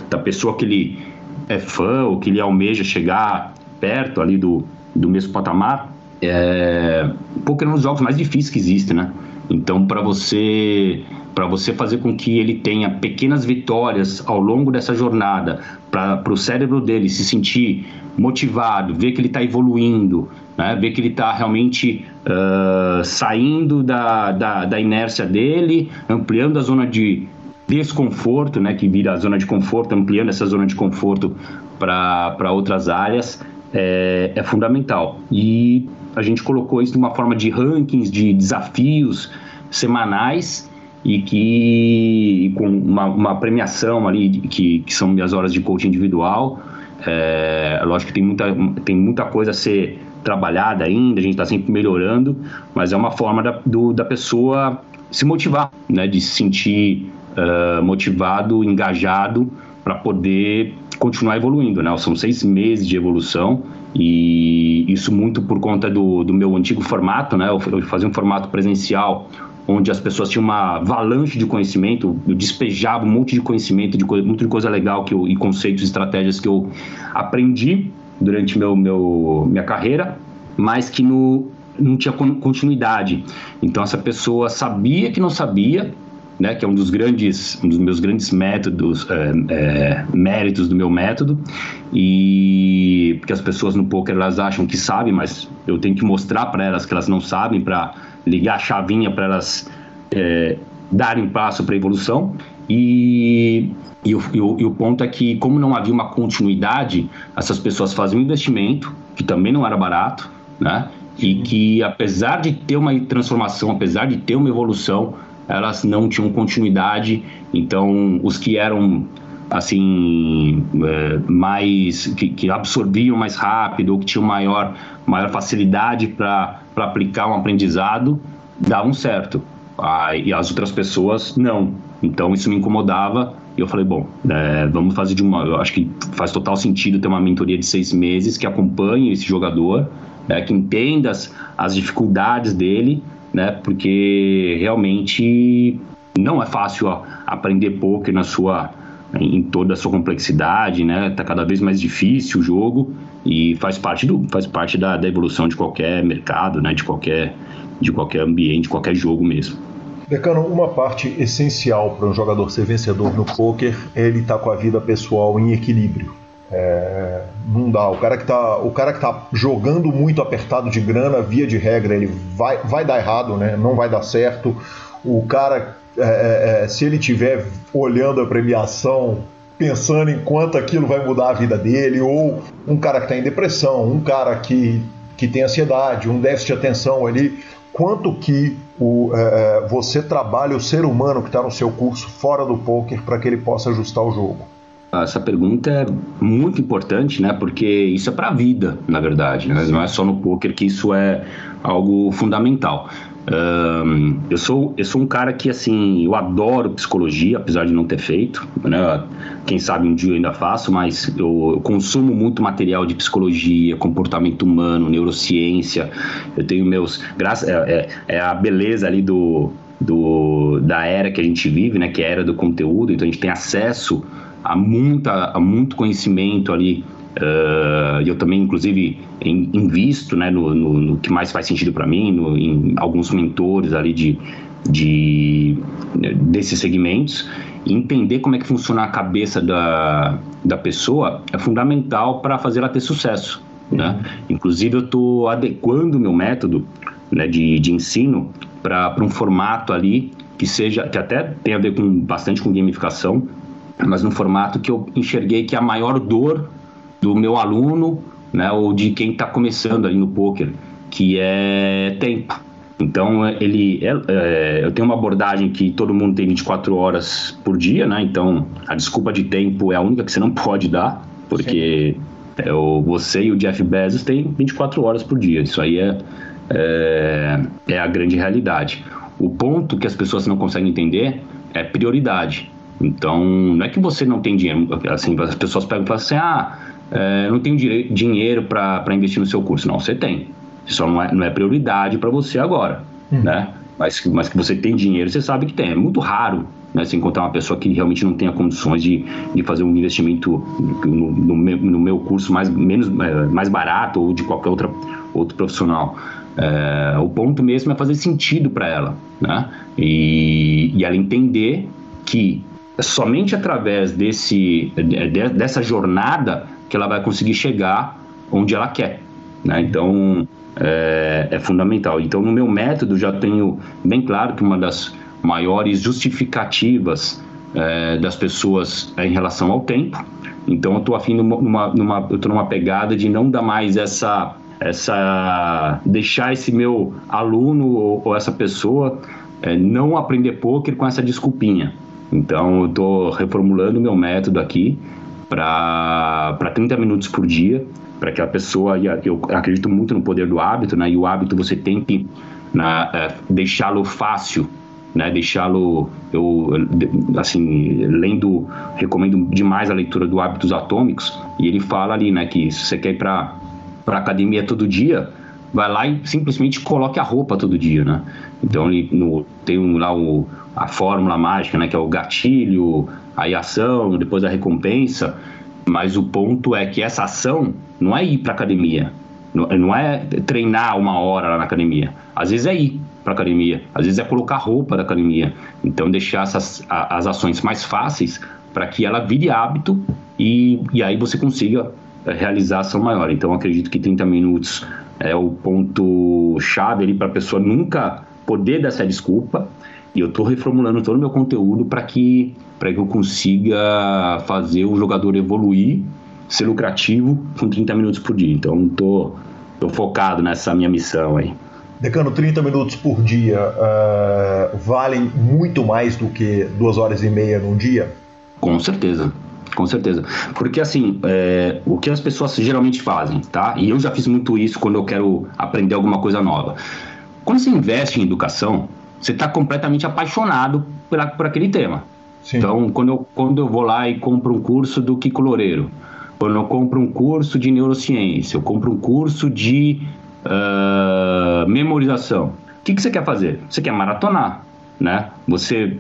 da pessoa que ele é fã ou que ele almeja chegar perto ali do, do mesmo patamar, é, poker é um dos jogos mais difíceis que existe, né? Então, para você para você fazer com que ele tenha pequenas vitórias ao longo dessa jornada, para o cérebro dele se sentir motivado, ver que ele está evoluindo, né? ver que ele está realmente uh, saindo da, da, da, inércia dele, ampliando a zona de desconforto, né? que vira a zona de conforto, ampliando essa zona de conforto para outras áreas, é, é fundamental. E a gente colocou isso de uma forma de rankings, de desafios semanais e que com uma, uma premiação ali que, que são minhas horas de coaching individual é, lógico que tem muita, tem muita coisa a ser trabalhada ainda, a gente está sempre melhorando, mas é uma forma da, do, da pessoa se motivar, né, de se sentir uh, motivado, engajado para poder continuar evoluindo, né? São seis meses de evolução e isso muito por conta do, do meu antigo formato, né? Eu fazia um formato presencial onde as pessoas tinham uma avalanche de conhecimento, eu despejava um monte de conhecimento, de coisa, muito de coisa legal que eu, e conceitos, estratégias que eu aprendi durante meu, meu minha carreira, mas que no, não tinha continuidade. Então essa pessoa sabia que não sabia, né, que é um dos grandes, um dos meus grandes métodos, é, é, méritos do meu método, e porque as pessoas no poker elas acham que sabem, mas eu tenho que mostrar para elas que elas não sabem para ligar a chavinha para elas é, darem passo para a evolução. E, e, o, e, o, e, o, ponto é que, como não havia uma continuidade, essas pessoas faziam um investimento, que também não era barato, né? E que, apesar de ter uma transformação, apesar de ter uma evolução, elas não tinham continuidade. Então, os que eram assim é, mais que, que, absorviam mais rápido ou que tinham maior maior facilidade para aplicar um aprendizado davam certo ah, e as outras pessoas não então isso me incomodava e eu falei bom é, vamos fazer de uma eu acho que faz total sentido ter uma mentoria de seis meses que acompanhe esse jogador né, que entenda as, as dificuldades dele né? Porque realmente não é fácil ó, aprender poker na sua em toda a sua complexidade, né? Tá cada vez mais difícil o jogo e faz parte do faz parte da, da evolução de qualquer mercado, né? De qualquer de qualquer ambiente, qualquer jogo mesmo. Decano, uma parte essencial para um jogador ser vencedor no poker é ele estar tá com a vida pessoal em equilíbrio. É, não dá. O cara que tá, o cara que tá jogando muito apertado de grana, via de regra, ele vai, vai dar errado, né? Não vai dar certo. O cara, é, é, é se ele tiver olhando a premiação, pensando em quanto aquilo vai mudar a vida dele, ou um cara que está em depressão, um cara que, que tem ansiedade, um déficit de atenção ali, quanto que o, é, é você trabalha o ser humano que está no seu curso fora do poker para que ele possa ajustar o jogo? Essa pergunta é muito importante, né? Porque isso é para a vida, na verdade. Né? Não é só no poker que isso é algo fundamental. Um, eu sou eu sou um cara que assim eu adoro psicologia apesar de não ter feito né? Quem sabe um dia eu ainda faço mas eu, eu, consumo muito material de psicologia comportamento humano neurociência. Eu tenho meus graças é, é, é a beleza ali do, do da era que a gente vive né? Que é a era do conteúdo. Então a gente tem acesso há, muita, há muito conhecimento ali. Uh, eu também, inclusive, invisto né, no, no, no que mais faz sentido para mim, no, em alguns mentores ali de, de, desses segmentos. Entender como é que funciona a cabeça da, da pessoa é fundamental para fazer ela ter sucesso. Né? Inclusive, eu estou adequando o meu método né, de, de ensino para um formato ali que seja que até tem a ver com bastante com gamificação, mas no formato que eu enxerguei que a maior dor do meu aluno, né, ou de quem está começando ali no poker, que é tempo. Então, ele, é, é, eu tenho uma abordagem que todo mundo tem 24 horas por dia, né? Então, a desculpa de tempo é a única que você não pode dar, porque é, o, você e o Jeff Bezos têm 24 horas por dia. Isso aí é, é, é a grande realidade. O ponto que as pessoas não conseguem entender é prioridade. Então, não é que você não tem dinheiro. Assim, as pessoas pegam e falam assim: ah, é, não tenho dinheiro para investir no seu curso. Não, você tem. Só não é, não é prioridade para você agora, uhum. né? Mas, mas que você tem dinheiro, você sabe que tem. É muito raro né, você encontrar uma pessoa que realmente não tenha condições de, de fazer um investimento no, no, meu, no meu curso mais, menos, é, mais barato ou de qualquer outra, outro profissional. É, o ponto mesmo é fazer sentido para ela, né? E, e ela entender que somente através desse, dessa jornada que ela vai conseguir chegar onde ela quer. Né? Então, é, é, fundamental. Então, no meu método, já tenho bem claro que uma das maiores justificativas é, das pessoas é em relação ao tempo. Então, eu estou afim numa, numa, eu tô numa pegada de não dar mais essa, essa deixar esse meu aluno ou, ou essa pessoa é, não aprender poker com essa desculpinha. Então, eu estou reformulando o meu método aqui para 30 minutos por dia, para que a pessoa, eu acredito muito no poder do hábito, né? E o hábito você tem que é, deixá-lo fácil, né? Deixá-lo, eu assim lendo, recomendo demais a leitura do Hábitos Atômicos e ele fala ali, né? Que se você quer ir para para academia todo dia, vai lá e simplesmente coloque a roupa todo dia, né? Então ele no, tem um, lá o, a fórmula mágica, né? Que é o gatilho, a ação, depois a recompensa. Mas o ponto é que essa ação não é ir para academia, não é treinar uma hora lá na academia. Às vezes é ir para academia, às vezes é colocar roupa da academia. Então deixar essas as ações mais fáceis para que ela vire hábito e, e aí você consiga eh, realizar a ação maior. Então acredito que 30 minutos é o ponto chave ali para a pessoa nunca poder dar essa desculpa. E eu estou reformulando todo o meu conteúdo para que para que eu consiga fazer o jogador evoluir, ser lucrativo com 30 minutos por dia. Então, tô, tô focado nessa minha missão aí. Decano, 30 minutos por dia uh, valem muito mais do que duas horas e meia num dia? Com certeza. Com certeza. Porque, assim, é, o que as pessoas geralmente fazem, tá? E eu já fiz muito isso quando eu quero aprender alguma coisa nova. Quando você investe em educação, você está completamente apaixonado por, por aquele tema. Sim. Então, quando eu, quando eu vou lá e compro um curso do Kiko Loureiro, quando eu compro um curso de neurociência, eu compro um curso de uh, memorização, o que, que você quer fazer? Você quer maratonar, né? Você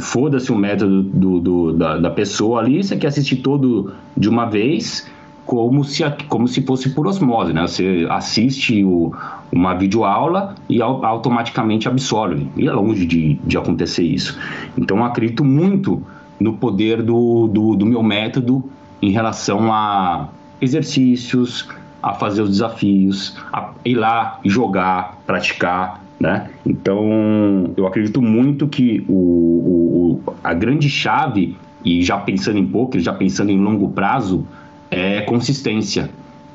foda-se o método do, do, da, da pessoa ali, você quer assistir todo de uma vez como se, como se fosse por osmose, né? Você assiste o, uma videoaula e automaticamente absorve. E é longe de, de acontecer isso. Então, eu acredito muito no poder do, do, do meu método em relação a exercícios, a fazer os desafios, a ir lá jogar, praticar, né? Então, eu acredito muito que o, o, a grande chave, e já pensando em poker, já pensando em longo prazo, é consistência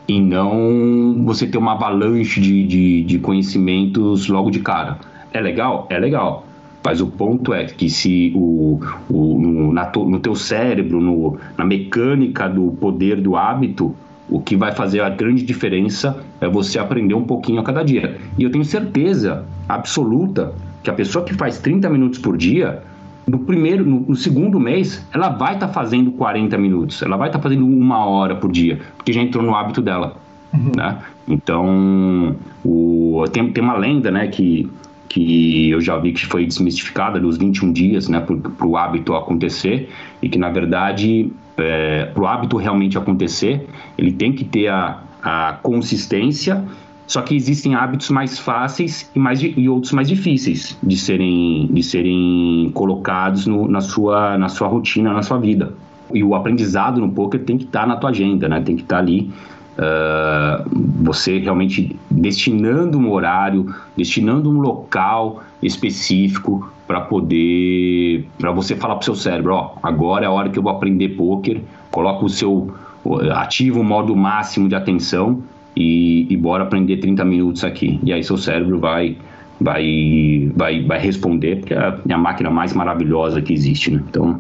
e não você ter uma avalanche de, de, de conhecimentos logo de cara. É legal? É legal. Mas o ponto é que se o, o no, na no teu cérebro, no, na mecânica do poder do hábito, o que vai fazer a grande diferença é você aprender um pouquinho a cada dia. E eu tenho certeza absoluta que a pessoa que faz 30 minutos por dia, no primeiro, no, no segundo mês, ela vai estar tá fazendo 40 minutos, ela vai estar tá fazendo uma hora por dia, porque já entrou no hábito dela. Uhum. Né? Então, o, tem, tem uma lenda né, que, que eu já vi que foi desmistificada dos 21 dias né, para o hábito acontecer, e que na verdade, é, para o hábito realmente acontecer, ele tem que ter a, a consistência só que existem hábitos mais fáceis e, mais, e outros mais difíceis de serem, de serem colocados no, na, sua, na sua rotina, na sua vida. E o aprendizado no poker tem que estar tá na tua agenda, né? Tem que estar tá ali uh, você realmente destinando um horário, destinando um local específico para poder, para você falar para o seu cérebro, ó, agora é a hora que eu vou aprender poker. Coloca o seu ativa o modo máximo de atenção e, e bora aprender 30 minutos aqui. E aí seu cérebro vai vai, vai, vai responder, porque é a máquina mais maravilhosa que existe. Né? Então,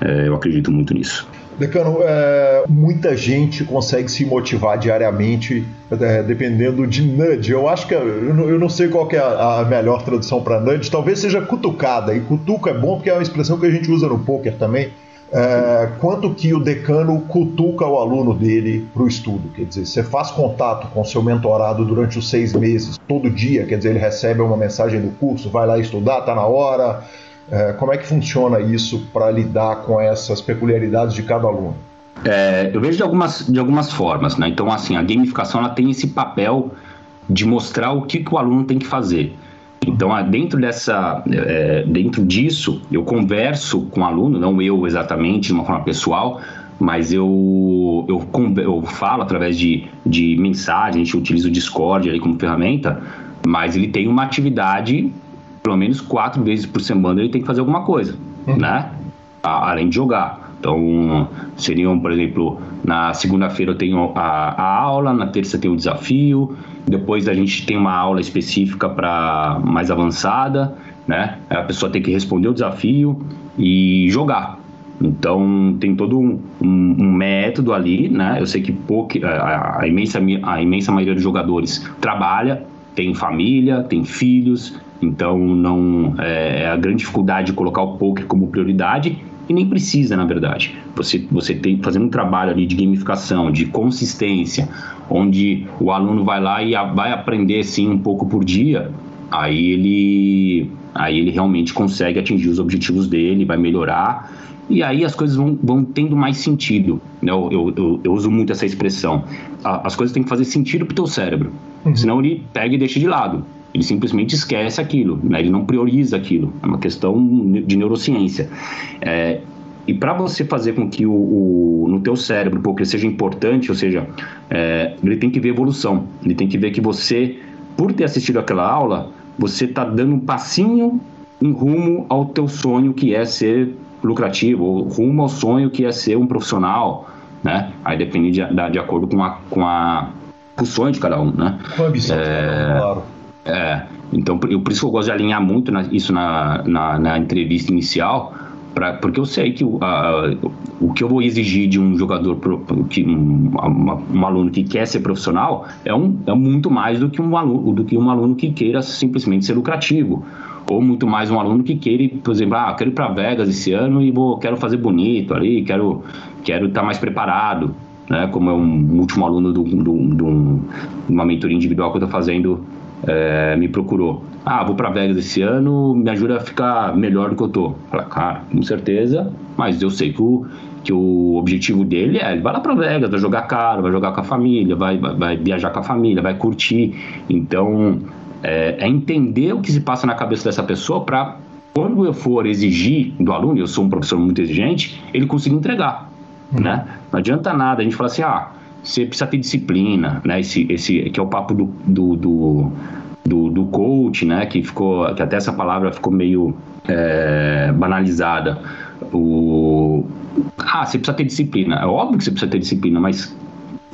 é, eu acredito muito nisso. Decano, é, muita gente consegue se motivar diariamente é, dependendo de nudge. Eu acho que eu não, eu não sei qual é a, a, melhor tradução para nudge. Talvez seja cutucada. E cutuca é bom porque é uma expressão que a gente usa no poker também. É, quanto que o decano cutuca o aluno dele para o estudo. Quer dizer, você faz contato com seu mentorado durante os seis meses, todo dia, quer dizer, ele recebe uma mensagem do curso, vai lá estudar, tá na hora, é, como é que funciona isso para lidar com essas peculiaridades de cada aluno? É, eu vejo de algumas, de algumas formas, né? Então, assim, a gamificação ela tem esse papel de mostrar o que, que o aluno tem que fazer. Então, dentro dessa, é, dentro disso, eu converso com o aluno, não eu exatamente de uma forma pessoal, mas eu, eu, eu falo através de, de mensagem, a gente utiliza o Discord ali como ferramenta, mas ele tem uma atividade pelo menos quatro vezes por semana ele tem que fazer alguma coisa, uhum. né? Além de jogar. Então, seriam, por exemplo, na segunda-feira eu tenho a, a, aula, na terça tem o desafio, depois a gente tem uma aula específica para mais avançada, né? A pessoa tem que responder o desafio e jogar. Então tem todo um, um, um método ali, né? Eu sei que pouco, a, a, imensa, a imensa maioria dos jogadores trabalha, tem família, tem filhos, então não é, é a grande dificuldade de colocar o poker como prioridade e nem precisa, na verdade. Você você tem fazendo um trabalho ali de gamificação, de consistência, onde o aluno vai lá e a, vai aprender sim um pouco por dia, aí ele aí ele realmente consegue atingir os objetivos dele, vai melhorar e aí as coisas vão, vão tendo mais sentido. Né? Eu, eu, eu, eu uso muito essa expressão. As coisas têm que fazer sentido para o teu cérebro, uhum. senão ele pega e deixa de lado. Ele simplesmente esquece aquilo, né? ele não prioriza aquilo. É uma questão de neurociência. É, e para você fazer com que o, o, no teu cérebro porque seja importante, ou seja, é, ele tem que ver evolução. Ele tem que ver que você, por ter assistido aquela aula, você está dando um passinho em rumo ao teu sonho que é ser lucrativo, ou rumo ao sonho que é ser um profissional, né? Aí depende de, de acordo com a, com a com o sonho de cada um, né? Com a ambição, é, claro. É, então por, por isso que eu gosto de alinhar muito na, isso na, na, na, entrevista inicial, pra, porque eu sei que o, o que eu vou exigir de um jogador, pro, que, um, um aluno que quer ser profissional, é, um, é muito mais do que, um aluno, do que um aluno que queira simplesmente ser lucrativo. Ou muito mais um aluno que queira, por exemplo, ah, quero ir para Vegas esse ano e vou, quero fazer bonito ali, quero estar quero tá mais preparado. Né, como é um último aluno de uma mentoria individual que eu estou fazendo é, me procurou. Ah, vou para Vegas esse ano, me ajuda a ficar melhor do que eu tô. Fala, cara, com certeza, mas eu sei que o, que o objetivo dele é, ele vai lá para Vegas, vai jogar caro, vai jogar com a família, vai, vai, vai viajar com a família, vai curtir. Então, é, é entender o que se passa na cabeça dessa pessoa para quando eu for exigir do aluno, eu sou um professor muito exigente, ele conseguir entregar, uhum. né? Não adianta nada a gente falar assim, ah, você precisa ter disciplina, né? Esse, esse que é o papo do, do, do, do, do coach, né? Que ficou, que até essa palavra ficou meio é, banalizada. O, ah, você precisa ter disciplina. É óbvio que você precisa ter disciplina, mas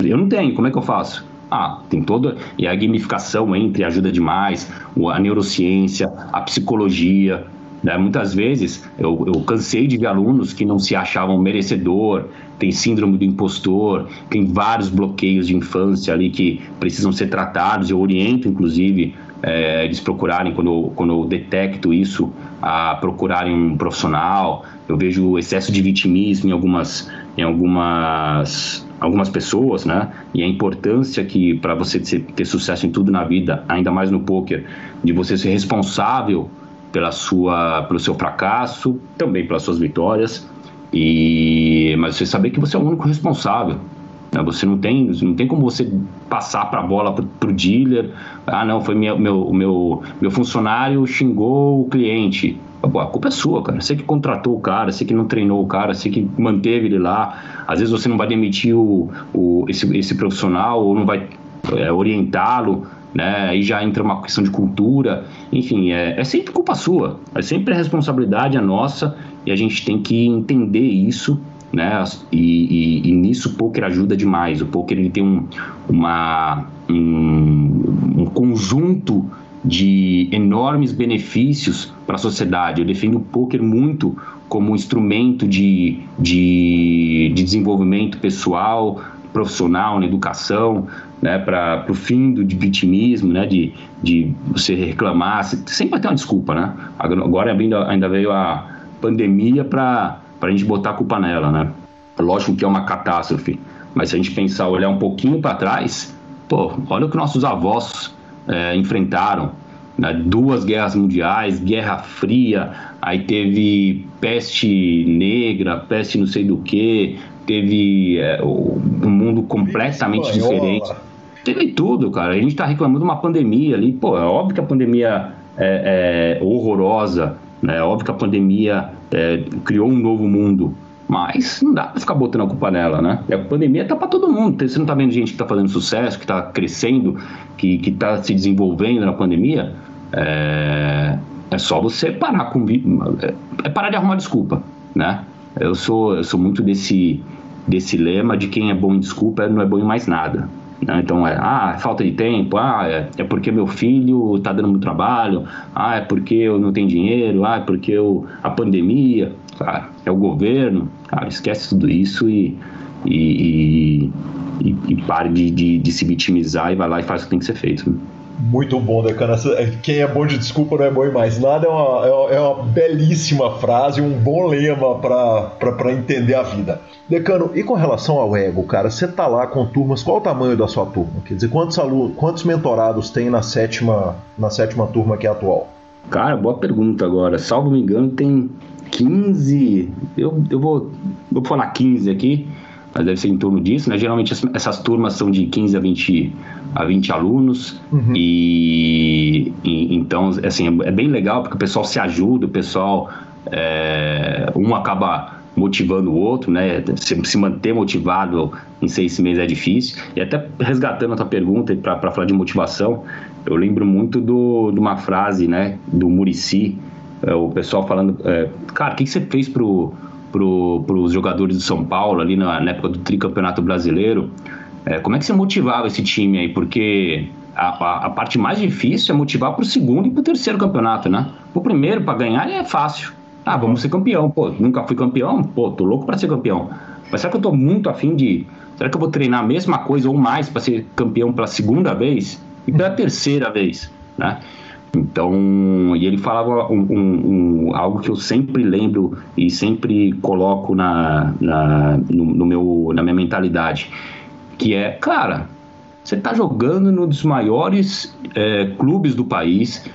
eu não tenho. Como é que eu faço? Ah, tem toda. E a gamificação entre ajuda demais, a neurociência, a psicologia, né? Muitas vezes eu, eu cansei de ver alunos que não se achavam merecedor, tem síndrome do impostor, tem vários bloqueios de infância ali que precisam ser tratados. Eu oriento, inclusive, é, eles procurarem, quando eu, quando eu detecto isso, a procurarem um profissional. Eu vejo excesso de vitimismo em algumas, em algumas, algumas pessoas, né? E a importância que, para você ter, sucesso em tudo na vida, ainda mais no poker, de você ser responsável pela sua, pelo seu fracasso, também pelas suas vitórias. E mas você saber que você é o único responsável. Né? Você não tem, não tem como você passar para a bola para o dealer. Ah, não, foi meu, meu, meu, meu funcionário xingou o cliente. A culpa é sua, cara. Você que contratou o cara, você que não treinou o cara, você que manteve ele lá. Às vezes você não vai demitir o, o, esse, esse profissional ou não vai é, orientá-lo né? Aí já entra uma questão de cultura, enfim, é, é sempre culpa sua, é sempre a responsabilidade a nossa e a gente tem que entender isso, né? E, e, e nisso o poker ajuda demais. O poker ele tem um, uma, um, um conjunto de enormes benefícios para a sociedade. Eu defendo o poker muito como um instrumento de, de, de desenvolvimento pessoal, profissional, na educação, né, para o fim do de vitimismo, né, de, de você reclamar, sempre vai ter uma desculpa, né? Agora ainda, ainda veio a pandemia para a gente botar a culpa nela, né? Lógico que é uma catástrofe, mas se a gente pensar, olhar um pouquinho para trás, pô, olha o que nossos avós é, enfrentaram, né? duas guerras mundiais, Guerra Fria, aí teve peste negra, peste não sei do que, teve é, um mundo completamente diferente. Teve tudo, cara. A gente está reclamando de uma pandemia ali. Pô, é óbvio que a pandemia é, é horrorosa, né? É óbvio que a pandemia é, criou um novo mundo. Mas não dá pra ficar botando a culpa nela, né? A pandemia tá para todo mundo. Você não tá vendo gente que tá fazendo sucesso, que tá crescendo, que, que tá se desenvolvendo na pandemia? É, é só você parar com. É, é parar de arrumar desculpa, né? Eu sou, eu sou muito desse, desse lema de quem é bom em desculpa não é bom em mais nada. Né? Então é, ah, é falta de tempo, ah, é, é porque meu filho está dando muito trabalho, ah, é porque eu não tenho dinheiro, ah, é porque eu, a pandemia, é o governo, esquece tudo isso e, e, e, e pare de, de, de, se vitimizar e vai lá e faz o que tem que ser feito. Né? Muito bom, Decano. Quem é bom de desculpa não é bom em mais nada. É uma, é uma belíssima frase, um bom lema para entender a vida. Decano, e com relação ao ego, cara, você tá lá com turmas, qual o tamanho da sua turma? Quer dizer, quantos alunos, quantos mentorados tem na sétima, na sétima turma que é atual? Cara, boa pergunta agora. Salvo me engano, tem 15. Eu, eu vou, vou falar 15 aqui, mas deve ser em torno disso, né? Geralmente essas turmas são de 15 a 20, a 20 alunos. Uhum. E, e, então, assim, é bem legal porque o pessoal se ajuda, o pessoal. É, um acaba motivando o outro, né? Se, se, manter motivado em seis meses é difícil. E até resgatando a tua pergunta para falar de motivação, eu lembro muito do, de uma frase, né, do Murici, é, o pessoal falando, é, cara, o que, que você fez pro, pro, pros jogadores do São Paulo ali na, na época do tricampeonato brasileiro? É, como é que você motivava esse time aí? Porque a, a, a parte mais difícil é motivar para o segundo e para o terceiro campeonato, né? O primeiro, para ganhar, é fácil ah, vamos ser campeão. Pô, nunca fui campeão? Pô, tô louco para ser campeão. Mas será que eu tô muito afim de. Será que eu vou treinar a mesma coisa ou mais para ser campeão pela segunda vez e pela terceira vez, né? Então, e ele falava um, um, um, algo que eu sempre lembro e sempre coloco na, na, no, no, meu, na minha mentalidade, que é, cara, você está jogando num dos maiores é, clubes do país,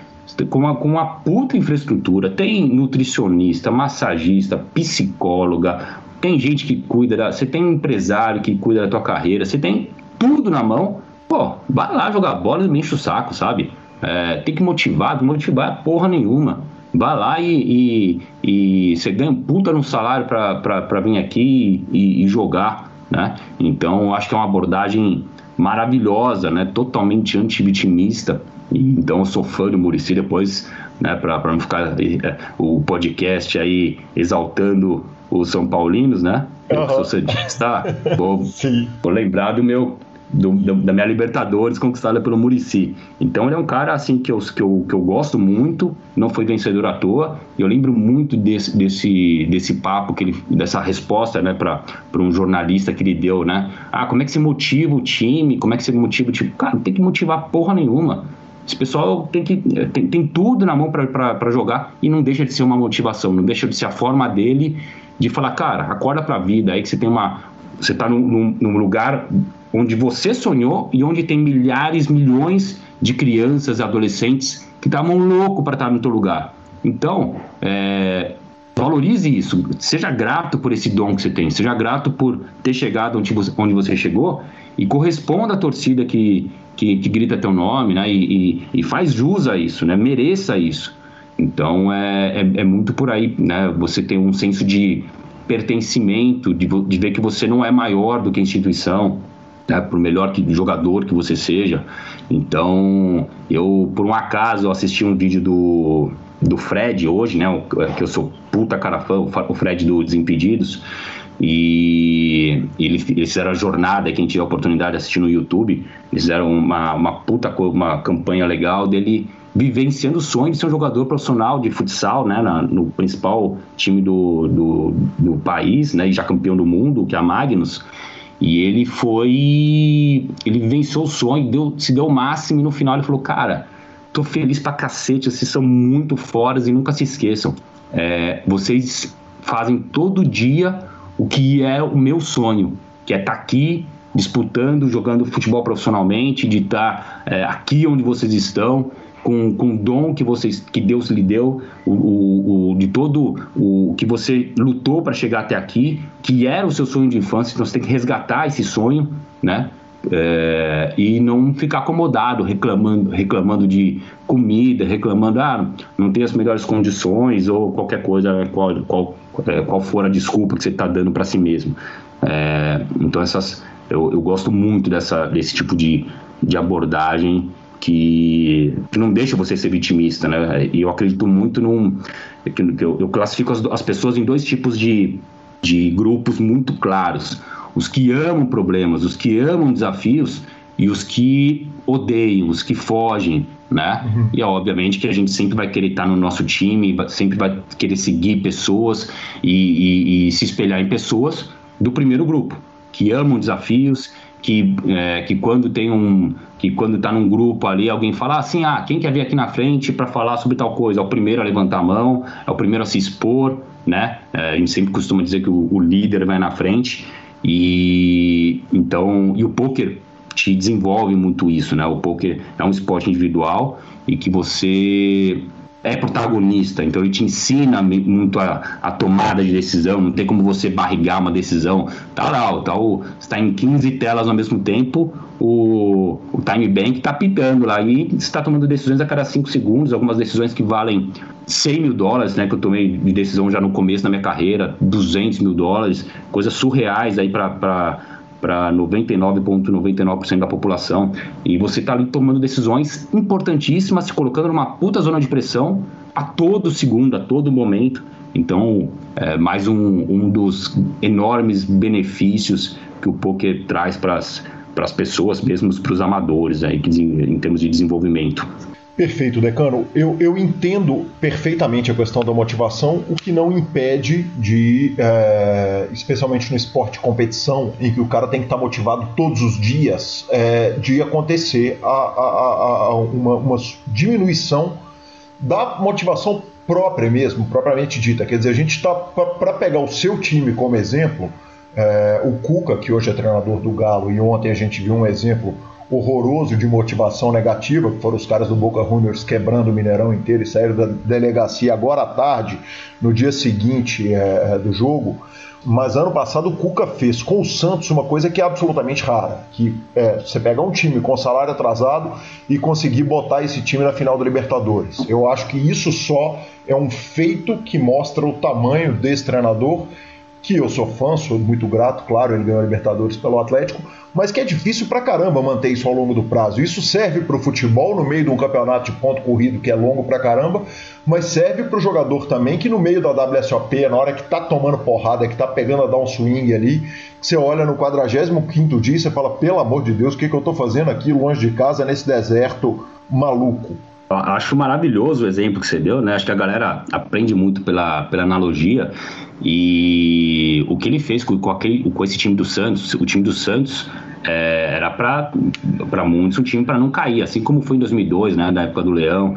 com uma, com uma puta infraestrutura, tem nutricionista, massagista, psicóloga, tem gente que cuida da. Você tem um empresário que cuida da tua carreira, você tem tudo na mão. Pô, vai lá jogar bola e me enche o saco, sabe? É, tem que motivar, motivar porra nenhuma. Vai lá e, e, e você ganha um puta no salário para vir aqui e, e, jogar, né? Então, acho que é uma abordagem maravilhosa, né? Totalmente anti-vitimista então eu sou fã do Murici depois, né, para não ficar é, o podcast aí exaltando os São Paulinos, né? Eu uhum. sou santista, vou, vou lembrar do meu do, da minha Libertadores conquistada pelo Murici. Então ele é um cara assim que eu, que, eu, que eu gosto muito, não foi vencedor à toa. E eu lembro muito desse, desse, desse papo, que ele, dessa resposta né, para um jornalista que ele deu, né? Ah, como é que se motiva o time? Como é que se motiva o time? Cara, não tem que motivar porra nenhuma. Esse pessoal tem, que, tem, tem tudo na mão para jogar e não deixa de ser uma motivação, não deixa de ser a forma dele de falar, cara, acorda para a vida, aí que você tem uma. Você está num, num lugar onde você sonhou e onde tem milhares, milhões de crianças e adolescentes que estavam loucos para estar no teu lugar. Então, é, valorize isso, seja grato por esse dom que você tem, seja grato por ter chegado onde você, onde você chegou e corresponda à torcida que, que, que grita teu nome, né? E, e, e, faz jus a isso, né? Mereça isso. Então é, é, é, muito por aí, né? Você tem um senso de pertencimento, de, de ver que você não é maior do que a instituição, né? Por melhor que jogador que você seja. Então, eu por um acaso assisti um vídeo do do Fred hoje, né? Que eu sou puta cara fã, o Fred do Desimpedidos. E eles, fizeram a jornada, quem tiver a oportunidade de assistir no YouTube, eles fizeram uma, uma puta uma campanha legal dele vivenciando o sonho de ser um jogador profissional de futsal, né, na, no principal time do, do, do, país, né, e já campeão do mundo, que é a Magnus. E ele foi. Ele venceu o sonho, deu, se deu o máximo e no final ele falou: Cara, tô feliz pra cacete, vocês são muito foras e nunca se esqueçam. É, vocês fazem todo dia o que é o meu sonho, que é estar tá aqui disputando, jogando futebol profissionalmente, de estar tá, é, aqui onde vocês estão com, com o dom que, vocês, que Deus lhe deu, o, o, o de todo o que você lutou para chegar até aqui, que era o seu sonho de infância, então você tem que resgatar esse sonho, né? É, e não ficar acomodado, reclamando, reclamando de comida, reclamando, ah, não tem as melhores condições ou qualquer coisa, qual, qual, é, qual for a desculpa que você está dando para si mesmo. É, então essas, eu, eu gosto muito dessa, desse tipo de, de abordagem que, que não deixa você ser vitimista, né? E eu acredito muito num. Que eu, eu classifico as, as pessoas em dois tipos de, de grupos muito claros: os que amam problemas, os que amam desafios e os que odeiam, os que fogem, né? Uhum. E obviamente que a gente sempre vai querer estar no nosso time, sempre vai querer seguir pessoas e, e, e se espelhar em pessoas do primeiro grupo, que amam desafios, que, é, que quando tem um que quando está num grupo ali alguém fala assim ah quem quer vir aqui na frente para falar sobre tal coisa? É o primeiro a levantar a mão é o primeiro a se expor né? É, a gente sempre costuma dizer que o, o, líder vai na frente e então e o poker te desenvolve muito isso né? O poker é um esporte individual e que você é protagonista, então ele te ensina muito a, a, tomada de decisão, não tem como você barrigar uma decisão. Tá lá, tá o, está em 15 telas ao mesmo tempo, o, o time bank está pitando lá e está tomando decisões a cada 5 segundos, algumas decisões que valem 100 mil dólares, né, que eu tomei de decisão já no começo da minha carreira, 200 mil dólares, coisas surreais aí para para 99,99% ,99 da população. E você está ali tomando decisões importantíssimas, se colocando numa puta zona de pressão a todo segundo, a todo momento. Então, é mais um, um dos enormes benefícios que o poker traz para as pessoas, mesmo para os amadores, aí, em termos de desenvolvimento. Perfeito, Decano. Eu, eu entendo perfeitamente a questão da motivação, o que não impede de, é, especialmente no esporte de competição, em que o cara tem que estar motivado todos os dias, é, de acontecer a, a, a uma, uma diminuição da motivação própria mesmo, propriamente dita. Quer dizer, a gente está, para pegar o seu time como exemplo, é, o Cuca, que hoje é treinador do Galo, e ontem a gente viu um exemplo horroroso de motivação negativa, que foram os caras do Boca Juniors quebrando o Mineirão inteiro e saíram da delegacia agora à tarde, no dia seguinte é, é, do jogo. Mas ano passado o Cuca fez com o Santos uma coisa que é absolutamente rara, que é você pegar um time com salário atrasado e conseguir botar esse time na final da Libertadores. Eu acho que isso só é um feito que mostra o tamanho desse treinador que eu sou fã, sou muito grato, claro, ele ganhou a Libertadores pelo Atlético, mas que é difícil pra caramba manter isso ao longo do prazo. Isso serve pro futebol no meio de um campeonato de ponto corrido que é longo pra caramba, mas serve pro jogador também que no meio da WSOP, na hora que tá tomando porrada, que tá pegando a dar um swing ali, você olha no 45 dia e você fala, pelo amor de Deus, o que, que eu tô fazendo aqui longe de casa nesse deserto maluco? Acho maravilhoso o exemplo que você deu, né? Acho que a galera aprende muito pela, pela analogia. E o que ele fez com, com, aquele, com esse time do Santos, o time do Santos é, era para muitos um time para não cair, assim como foi em 2002, né, na época do Leão.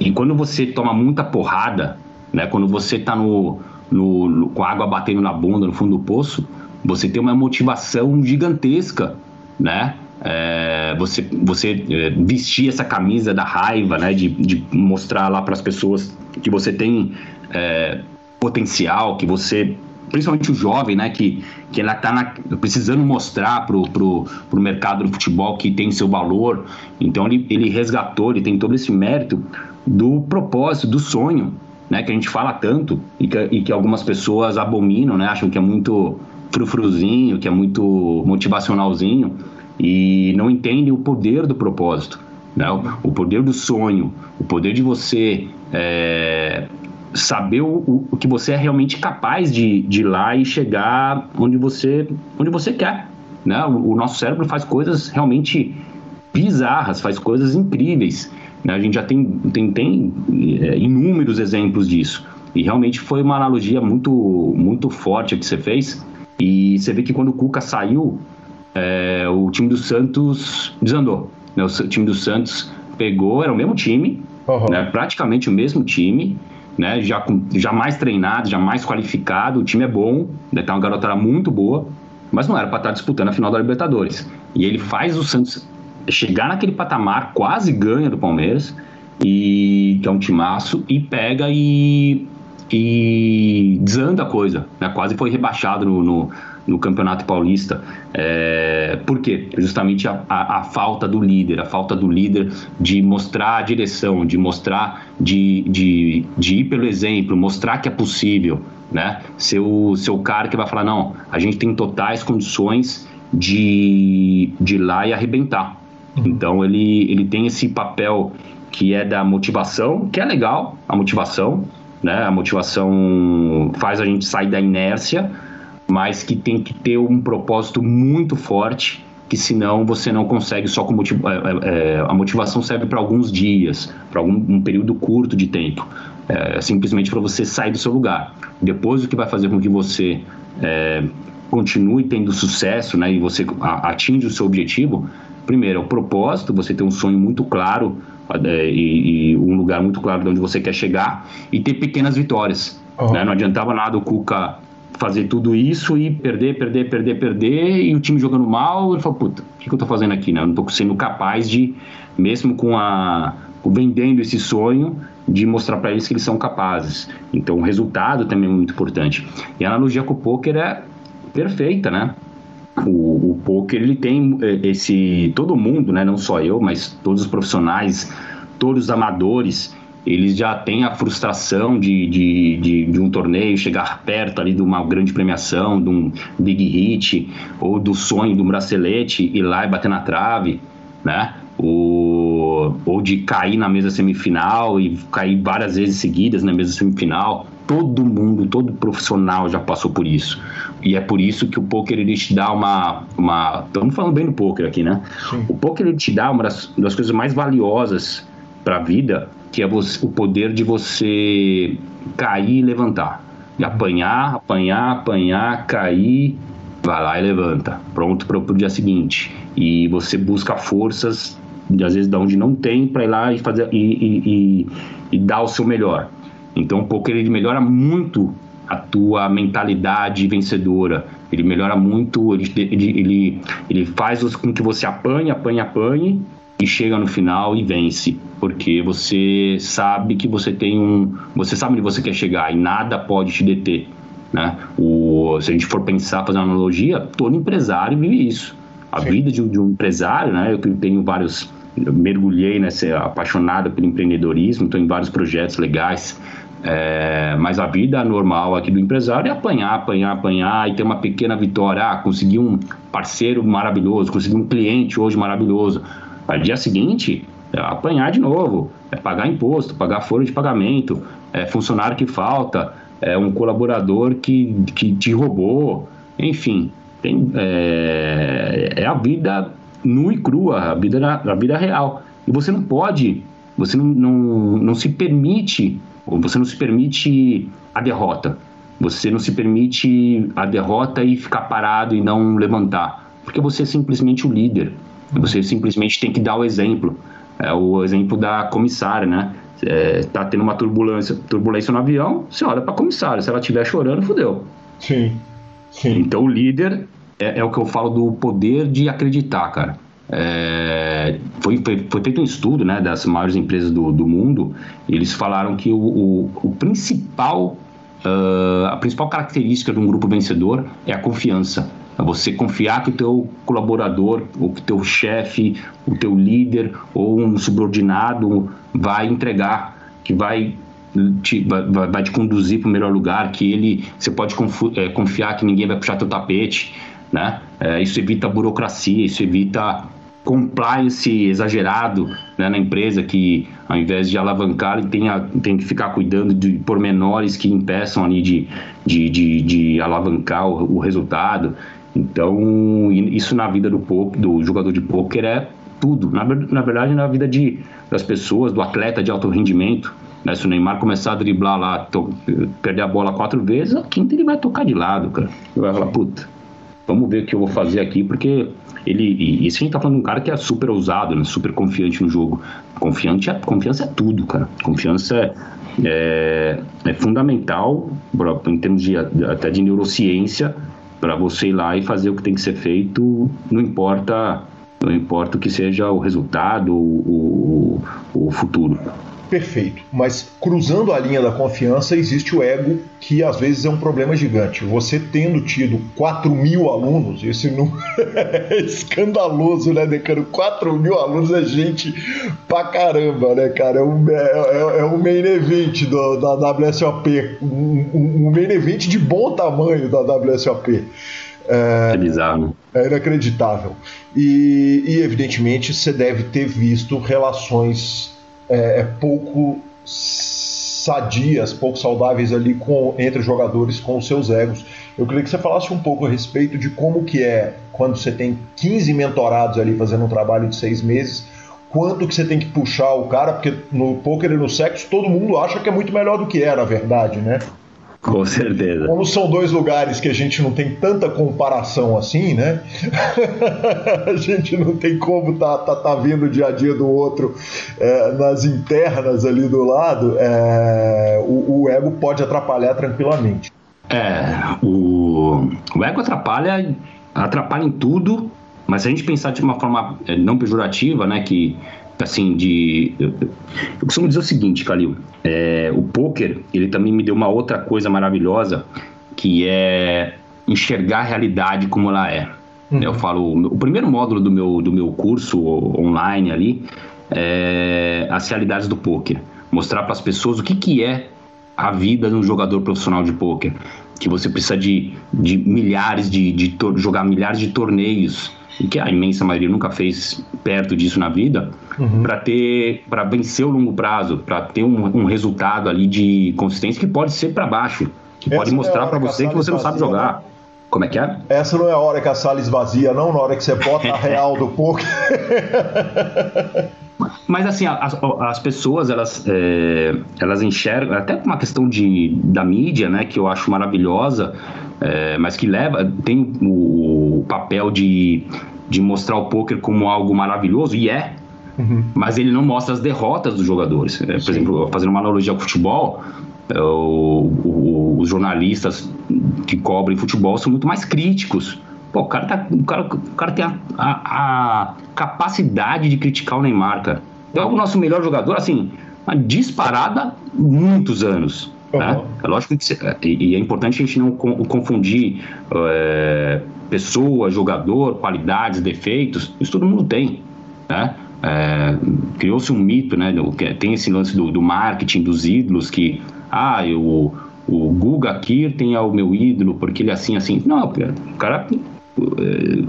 E quando você toma muita porrada, né, quando você tá no, no, no, com a água batendo na bunda no fundo do poço, você tem uma motivação gigantesca, né? É, você você é, vestir essa camisa da raiva, né? De, de mostrar lá para as pessoas que você tem é, potencial, que você principalmente o jovem, né, que, que ela está precisando mostrar pro, pro, pro mercado do futebol que tem seu valor. Então ele, ele resgatou, ele tem todo esse mérito do propósito, do sonho, né, que a gente fala tanto e que, e que algumas pessoas abominam, né, acham que é muito frufruzinho, que é muito motivacionalzinho e não entendem o poder do propósito, né, o, o poder do sonho, o poder de você é, saber o, o que você é realmente capaz de, de ir lá e chegar onde você, onde você quer. Né? O, o nosso cérebro faz coisas realmente bizarras, faz coisas incríveis. Né? A gente já tem, tem, tem é, inúmeros exemplos disso. E realmente foi uma analogia muito, muito forte que você fez. E você vê que quando o Cuca saiu, é, o time do Santos desandou. Né? O time do Santos pegou, era o mesmo time, uhum. né? praticamente o mesmo time, né? já, com, já mais treinado, já mais qualificado. O time é bom, né? tá uma garotada muito boa, mas não era para estar disputando a final da Libertadores. E ele faz o Santos chegar naquele patamar, quase ganha do Palmeiras, e que é um timaço, e pega e e desanda a coisa, né? quase foi rebaixado no, no, no Campeonato Paulista. É, por quê? Justamente a, a, a, falta do líder, a falta do líder de mostrar a direção, de mostrar, de, de, de ir pelo exemplo, mostrar que é possível, né? Ser o, ser o cara que vai falar, não, a gente tem totais condições de, de ir lá e arrebentar. Uhum. Então ele, ele tem esse papel que é da motivação, que é legal, a motivação, né? A motivação faz a gente sair da inércia, mas que tem que ter um propósito muito forte, que senão você não consegue só com motiv... É, é, é, a motivação serve para alguns dias, para algum um período curto de tempo, é, simplesmente para você sair do seu lugar. Depois o que vai fazer com que você é, continue tendo sucesso, né? E você atinge o seu objetivo. Primeiro, é o propósito, você tem um sonho muito claro é, e, e, um lugar muito claro de onde você quer chegar e ter pequenas vitórias. Uhum. Né? Não adiantava nada o Cuca fazer tudo isso e perder, perder, perder, perder e o time jogando mal. Ele falou: puta, o que, que eu tô fazendo aqui? Né? Eu não tô sendo capaz de, mesmo com a vendendo esse sonho, de mostrar para eles que eles são capazes. Então, o resultado também é muito importante. E a analogia com o poker é perfeita, né? o, o poker ele tem é, esse todo mundo, né, não só eu, mas todos os profissionais, todos os amadores, eles já têm a frustração de, de, de, de, um torneio chegar perto ali de uma grande premiação, de um big hit, ou do sonho do bracelete ir lá e bater na trave, né? O, ou de cair na mesa semifinal e cair várias vezes seguidas na mesa semifinal todo mundo, todo profissional já passou por isso. E é por isso que o poker ele te dá uma, uma estamos falando bem do poker aqui, né? Sim. O poker ele te dá uma das, das coisas mais valiosas para a vida, que é você, o poder de você cair e levantar. E apanhar, apanhar, apanhar, cair, vai lá e levanta. Pronto para o dia seguinte. E você busca forças, às vezes, de onde não tem, para ir lá e fazer e, e, e, e dar o seu melhor. Então o poker ele melhora muito a tua mentalidade vencedora. Ele melhora muito, ele, ele, ele, ele faz com que você apanhe, apanhe, apanhe e chega no final e vence. Porque você sabe que você tem um. Você sabe onde você quer chegar e nada pode te deter. Né? O, se a gente for pensar, fazer uma analogia, todo empresário vive isso. A Sim. vida de, de, um empresário, né? Eu tenho vários. Eu mergulhei nessa apaixonada pelo empreendedorismo, estou em vários projetos legais é, mas a vida normal aqui do empresário é apanhar, apanhar, apanhar e ter uma pequena vitória. Ah, consegui um parceiro maravilhoso, consegui um cliente hoje maravilhoso. Aí, dia seguinte, é apanhar de novo, é pagar imposto, pagar folha de pagamento, é funcionário que falta, é um colaborador que, que te roubou, enfim, tem, é, é a vida nua e crua, a vida, a vida real. E você não pode, você não, não, não se permite você não se permite a derrota. Você não se permite a derrota e ficar parado e não levantar. Porque você é simplesmente o líder. Você simplesmente tem que dar o exemplo. É o exemplo da comissária, né? É, tá tendo uma turbulência, turbulência no avião, você olha para a comissária. Se ela estiver chorando, fodeu. Sim. Sim. Então o líder é, é, o que eu falo do poder de acreditar, cara. É, foi, foi, foi, feito um estudo né, das maiores empresas do, do mundo e eles falaram que o, o, o principal, uh, a principal característica de um grupo vencedor é a confiança. É você confiar que o teu colaborador, ou que o teu chefe, o teu líder ou um subordinado vai entregar, que vai te, vai, vai te conduzir para o melhor lugar, que ele você pode é, confiar que ninguém vai puxar teu tapete, né? É, isso evita burocracia, isso evita compliance exagerado né, na empresa que ao invés de alavancar tem, a, tem que ficar cuidando de pormenores que impeçam ali de, de, de, de alavancar o, o, resultado então isso na vida do, poker, do jogador de pôquer é tudo na, na verdade na vida de das pessoas, do atleta de alto rendimento. Né? Se o Neymar começar a driblar lá, perder a bola quatro vezes, a quinta ele vai tocar de lado, cara. Ele vai falar, puta, vamos ver o que eu vou fazer aqui, porque ele. E isso a gente tá falando de um cara que é super ousado, né? super confiante no jogo. Confiante é, confiança é tudo, cara. Confiança é, é, é fundamental em termos de, até de neurociência para você ir lá e fazer o que tem que ser feito, não importa, não importa o que seja o resultado, o, o, o futuro perfeito. Mas cruzando a linha da confiança, existe o ego, que às vezes é um problema gigante. Você tendo tido 4 mil alunos, esse número é escandaloso, né, Decano? 4 mil alunos é gente pra caramba, né, cara? É um, é, é, é um main event do, da WSOP, um, um, um main event de bom tamanho da WSOP. É, é bizarro. É inacreditável. E, e, evidentemente, você deve ter visto relações é, é pouco sadias, pouco saudáveis ali com, entre jogadores com os seus egos. Eu queria que você falasse um pouco a respeito de como que é quando você tem 15 mentorados ali fazendo um trabalho de seis meses, quanto que você tem que puxar o cara, porque no poker e no sexo todo mundo acha que é muito melhor do que é, na verdade, né? Com certeza. Como são dois lugares que a gente não tem tanta comparação assim, né? a gente não tem como tá, tá, tá vendo o dia a dia do outro é, nas internas ali do lado, é, o, o, ego pode atrapalhar tranquilamente. É, o, o ego atrapalha, atrapalha em tudo, mas se a gente pensar de uma forma é, não pejorativa, né, que assim, de. Eu, eu costumo dizer o seguinte, Calil. É, o poker, ele também me deu uma outra coisa maravilhosa, que é enxergar a realidade como ela é. Uhum. Eu falo, o primeiro módulo do meu, do meu curso online ali é as realidades do poker. Mostrar para as pessoas o que, que é a vida de um jogador profissional de poker. Que você precisa de, de milhares de, de jogar milhares de torneios e que a imensa maioria nunca fez perto disso na vida, uhum. para ter, para vencer o longo prazo, para ter um, um, resultado ali de consistência que pode ser para baixo, que Essa pode é mostrar para você que você não sabe jogar. Né? Como é que é? Essa não é a hora que a sala esvazia, não, na hora que você bota a real do poker. Mas assim, as, as pessoas, elas, é, elas enxergam, até uma questão de, da mídia, né, que eu acho maravilhosa, é, mas que leva, tem o, papel de, de mostrar o poker como algo maravilhoso, e é, uhum. mas ele não mostra as derrotas dos jogadores. É, por Sim. exemplo, fazendo uma analogia ao futebol, é, o, o, os jornalistas que cobrem futebol são muito mais críticos. Pô, o cara, tá, o cara, o cara tem a, a, a capacidade de criticar o Neymar, cara. Então, é o nosso melhor jogador, assim, uma disparada muitos anos. Uhum. Né? É lógico que e é importante a gente não confundir é, pessoa, jogador, qualidades, defeitos. Isso todo mundo tem. Né? É, Criou-se um mito, né? Tem esse lance do, do marketing dos ídolos que ah, eu, o Guga Kirten é o meu ídolo porque ele é assim, assim. Não, o cara é,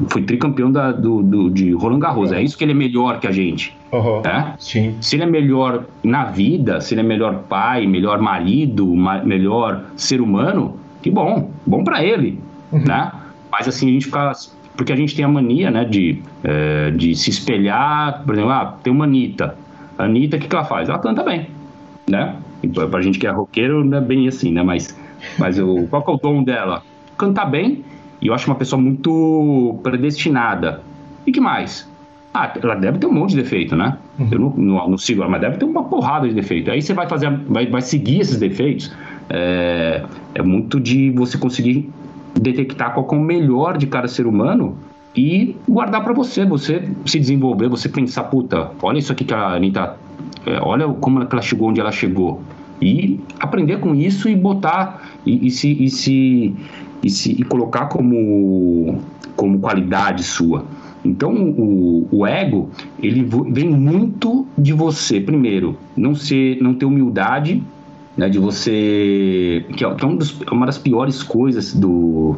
foi tricampeão da, do, do, de Roland Garros. É. é isso que ele é melhor que a gente. Uhum. Sim. Se ele é melhor na vida, se ele é melhor pai, melhor marido, ma melhor ser humano, que bom, bom para ele, uhum. né? Mas assim, a gente fica... Porque a gente tem a mania, né, de, é, de se espelhar, por exemplo, ah, tem uma Anitta. A Anitta, o que, que ela faz? Ela canta bem, né? E pra gente que é roqueiro, não é bem assim, né? Mas, mas o, qual que é o dom dela? Cantar bem, e eu acho uma pessoa muito predestinada. E que mais? Ah, ela deve ter um monte de defeito, né? Uhum. Eu não, não, não, sigo ela, mas deve ter uma porrada de defeito. Aí você vai fazer, vai, vai seguir esses defeitos. É, é muito de você conseguir detectar qual é o melhor de cada ser humano e guardar para você, você se desenvolver, você pensar, puta, olha isso aqui que a Anitta, é, olha como ela chegou onde ela chegou. E aprender com isso e botar e, e se, e, se, e, se, e colocar como, como qualidade sua. Então, o, o ego, ele vem muito de você, primeiro, não ser, não ter humildade, né, de você... Que é, que é um dos, uma das piores coisas do,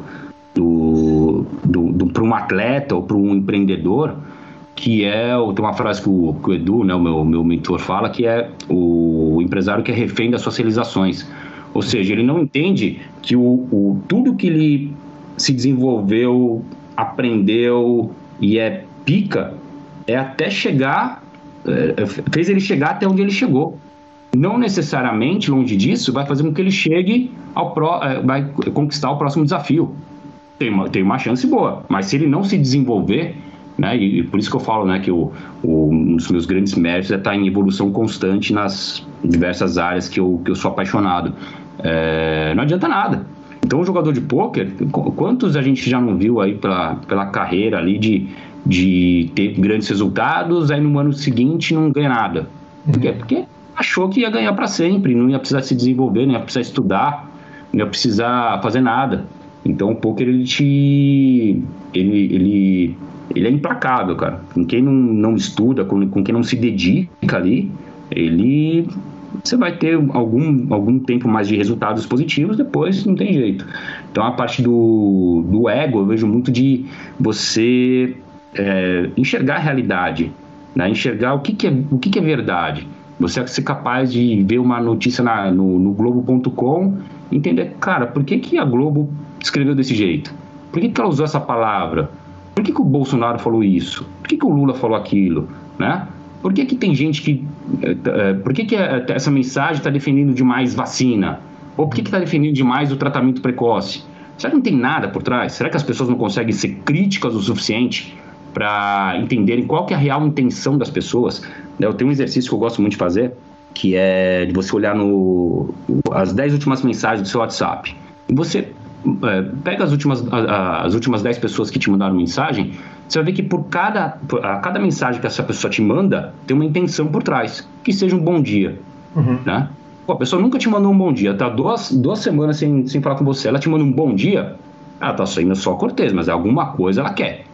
do, do, do para um atleta ou para um empreendedor, que é, tem uma frase que o, que o Edu, né, o meu, meu mentor, fala, que é o empresário que é refém das suas realizações. Ou seja, ele não entende que o, o tudo que ele se desenvolveu, aprendeu, e é pica é até chegar é, fez ele chegar até onde ele chegou. Não necessariamente, longe disso, vai fazer com que ele chegue ao pro, é, vai conquistar o próximo desafio. Tem uma, tem uma chance boa, mas se ele não se desenvolver, né, e, e por isso que eu falo né, que o, o, um dos meus grandes méritos é estar em evolução constante nas diversas áreas que eu, que eu sou apaixonado. É, não adianta nada. Então, o jogador de pôquer, quantos a gente já não viu aí pela, pela carreira ali de, de ter grandes resultados, aí no ano seguinte não ganha nada? Por quê? Uhum. Porque achou que ia ganhar para sempre, não ia precisar se desenvolver, não ia precisar estudar, não ia precisar fazer nada. Então, o poker ele te ele ele ele é implacável, cara. Com quem não, não estuda, com, com quem não se dedica ali, ele você vai ter algum, algum tempo mais de resultados positivos, depois não tem jeito. Então a parte do, do ego, eu vejo muito de você é, enxergar a realidade, né? enxergar o que, que, é, o que, que é verdade. Você ser capaz de ver uma notícia na, no, no Globo.com entender, cara, por que, que a Globo escreveu desse jeito? Por que, que ela usou essa palavra? Por que, que o Bolsonaro falou isso? Por que, que o Lula falou aquilo? Né? Por que, que tem gente que. É, por que, que essa mensagem está defendendo demais vacina? Ou por que está defendendo demais o tratamento precoce? Será que não tem nada por trás? Será que as pessoas não conseguem ser críticas o suficiente para entenderem qual que é a real intenção das pessoas? Eu tenho um exercício que eu gosto muito de fazer, que é de você olhar no as 10 últimas mensagens do seu WhatsApp. E você é, pega as últimas, as últimas 10 pessoas que te mandaram mensagem, você vai ver que por cada, por, a cada mensagem que essa pessoa te manda, tem uma intenção por trás, que seja um bom dia, uhum. né? Pô, a pessoa nunca te mandou um bom dia, tá duas, duas semanas sem, sem falar com você, ela te manda um bom dia, ela tá saindo só cortês, mas alguma coisa ela quer,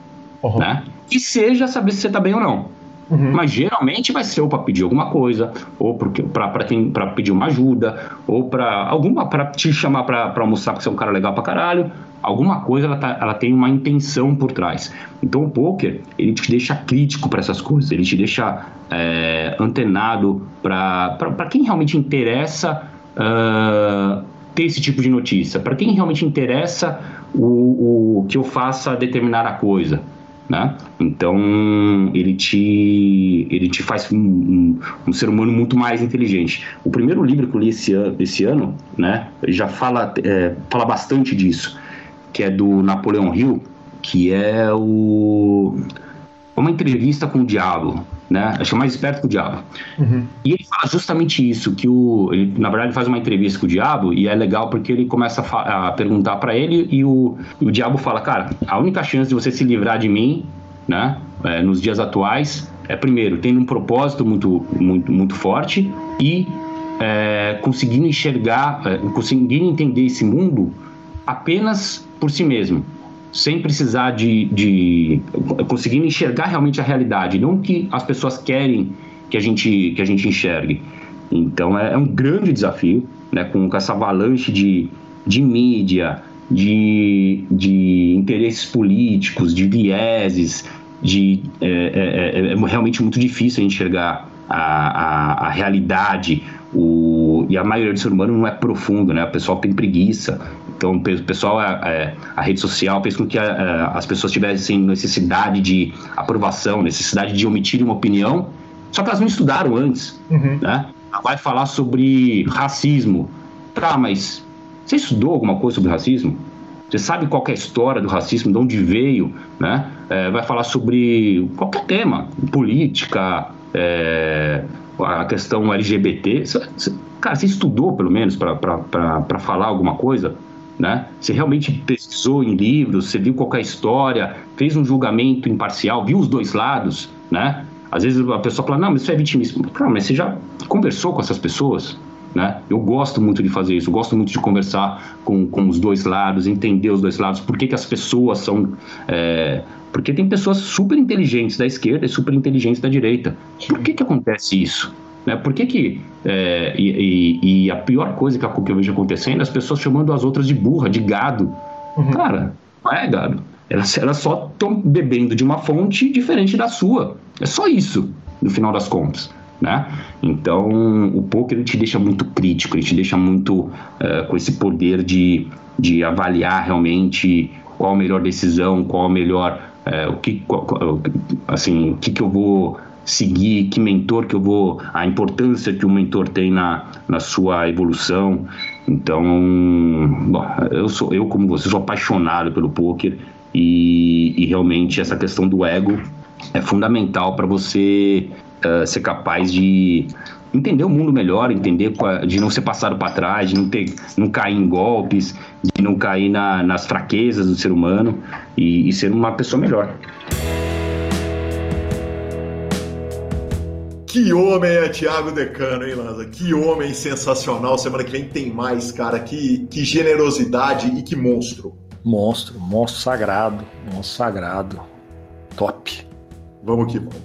uhum. né? Que seja saber se você tá bem ou não. Uhum. Mas geralmente vai ser ou para pedir alguma coisa, ou para pedir uma ajuda, ou para alguma para te chamar para almoçar porque você é um cara legal para caralho. Alguma coisa ela, tá, ela tem uma intenção por trás. Então o poker ele te deixa crítico para essas coisas, ele te deixa é, antenado para quem realmente interessa uh, ter esse tipo de notícia, para quem realmente interessa o, o que eu faça determinada coisa né? Então ele te ele te faz um, um, um, ser humano muito mais inteligente. O primeiro livro que eu li esse ano, esse ano né, já fala é, fala bastante disso, que é do Napoleão Hill, que é o uma entrevista com o diabo, né? Acho que é mais esperto que o diabo. Uhum. E ele fala justamente isso, que o, ele, na verdade, faz uma entrevista com o diabo e é legal porque ele começa a, a perguntar para ele e o, o diabo fala, cara, a única chance de você se livrar de mim, né? É, nos dias atuais é primeiro tendo um propósito muito, muito, muito forte e é, conseguindo enxergar, é, conseguindo entender esse mundo apenas por si mesmo sem precisar de, de conseguindo enxergar realmente a realidade, não que as pessoas querem que a gente que a gente enxergue. Então é, é um grande desafio, né, com, com essa avalanche de, de mídia, de, de interesses políticos, de vieses, de é, é, é, é realmente muito difícil enxergar a, a, a realidade, o, e a maioria do ser humano não é profundo, né? O pessoal tem preguiça, então, o pessoal, a, é, é, a, rede social fez com que a, a, as pessoas tivessem necessidade de aprovação, necessidade de omitir uma opinião, só que elas não estudaram antes, uhum. né? Vai falar sobre racismo. Tá, mas você estudou alguma coisa sobre racismo? Você sabe qual é a história do racismo, de onde veio, né? É, vai falar sobre qualquer tema, política, é, a questão LGBT. Cara, você estudou pelo menos para falar alguma coisa? Né? Você realmente pesquisou em livros, você viu qualquer história, fez um julgamento imparcial, viu os dois lados, né? Às vezes a pessoa fala, não, mas isso é vitimismo. Cara, mas você já conversou com essas pessoas? Né? Eu gosto muito de fazer isso, eu gosto muito de conversar com, com os dois lados, entender os dois lados, por que, que as pessoas são. É... Porque tem pessoas super inteligentes da esquerda e super inteligentes da direita. Por que, que acontece isso? Né? Por que que... É, e, e, e, a pior coisa que, que eu vejo acontecendo é as pessoas chamando as outras de burra, de gado. Uhum. Cara, não é gado. Elas, elas só estão bebendo de uma fonte diferente da sua. É só isso, no final das contas. Né? Então, o poker ele te deixa muito crítico, ele te deixa muito uh, com esse poder de, de avaliar realmente qual a melhor decisão, qual a melhor, uh, o que, qual, assim, o que, que eu vou seguir, que mentor que eu vou, a importância que o mentor tem na, na sua evolução. Então, bom, eu sou eu como você sou apaixonado pelo poker e, e realmente essa questão do ego é fundamental para você uh, ser capaz de entender o mundo melhor, entender de não ser passado para trás, de não, ter, não cair em golpes, de não cair na, nas fraquezas do ser humano e, e ser uma pessoa melhor. Que homem é Thiago Decano, hein, Lanza? Que homem sensacional. Semana que vem tem mais, cara. Que, que generosidade e que monstro. Monstro, monstro sagrado. Monstro sagrado. Top. Vamos que vamos.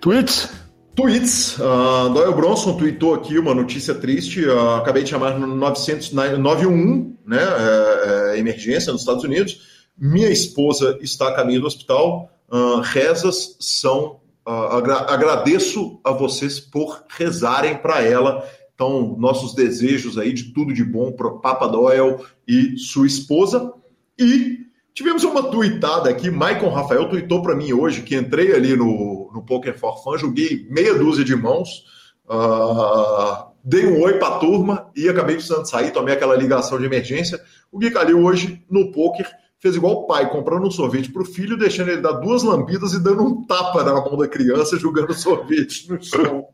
Tweets? Tweets. Uh, Doyle Bronson tweetou aqui uma notícia triste. Uh, acabei de chamar no 900, 911, né? É, é, emergência nos Estados Unidos. Minha esposa está a caminho do hospital. Uh, rezas são agra agradeço a vocês por rezarem para ela. Então, nossos desejos aí de tudo de bom para Papa Doyle e sua esposa. E tivemos uma tuitada aqui, Maicon Rafael tuitou para mim hoje, que entrei ali no, no Poker for Fun, joguei meia dúzia de mãos, uh, dei um oi para a turma e acabei precisando sair, tomei aquela ligação de emergência. O Gui Calil hoje no Poker fez igual o pai, comprando um sorvete para o filho, deixando ele dar duas lambidas e dando um tapa na mão da criança, jogando sorvete no chão.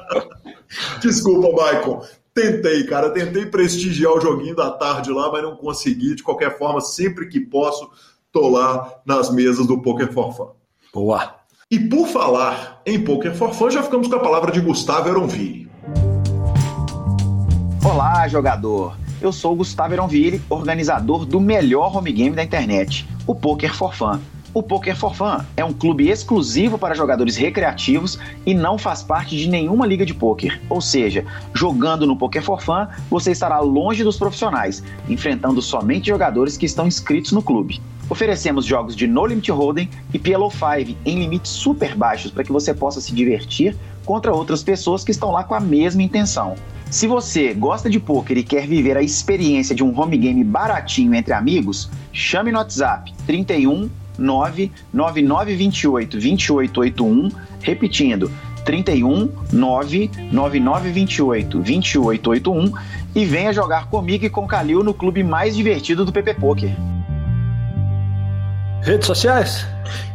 Desculpa, Michael. Tentei, cara, tentei prestigiar o joguinho da tarde lá, mas não consegui. De qualquer forma, sempre que posso, tô lá nas mesas do Poker for Fun. Boa. E por falar em Poker for Fun, já ficamos com a palavra de Gustavo Eronville. Olá, jogador. Eu sou o Gustavo Eronville, organizador do melhor home game da internet, o Poker for Fun. O Poker for Fun é um clube exclusivo para jogadores recreativos e não faz parte de nenhuma liga de poker. Ou seja, jogando no Poker for Fun, você estará longe dos profissionais, enfrentando somente jogadores que estão inscritos no clube. Oferecemos jogos de No Limit Hold'em e PLO 5 em limites super baixos para que você possa se divertir contra outras pessoas que estão lá com a mesma intenção. Se você gosta de poker e quer viver a experiência de um home game baratinho entre amigos, chame no WhatsApp 31 99928 2881, repetindo 31 99928 2881 e venha jogar comigo e com Calil no clube mais divertido do PP Poker. Redes sociais?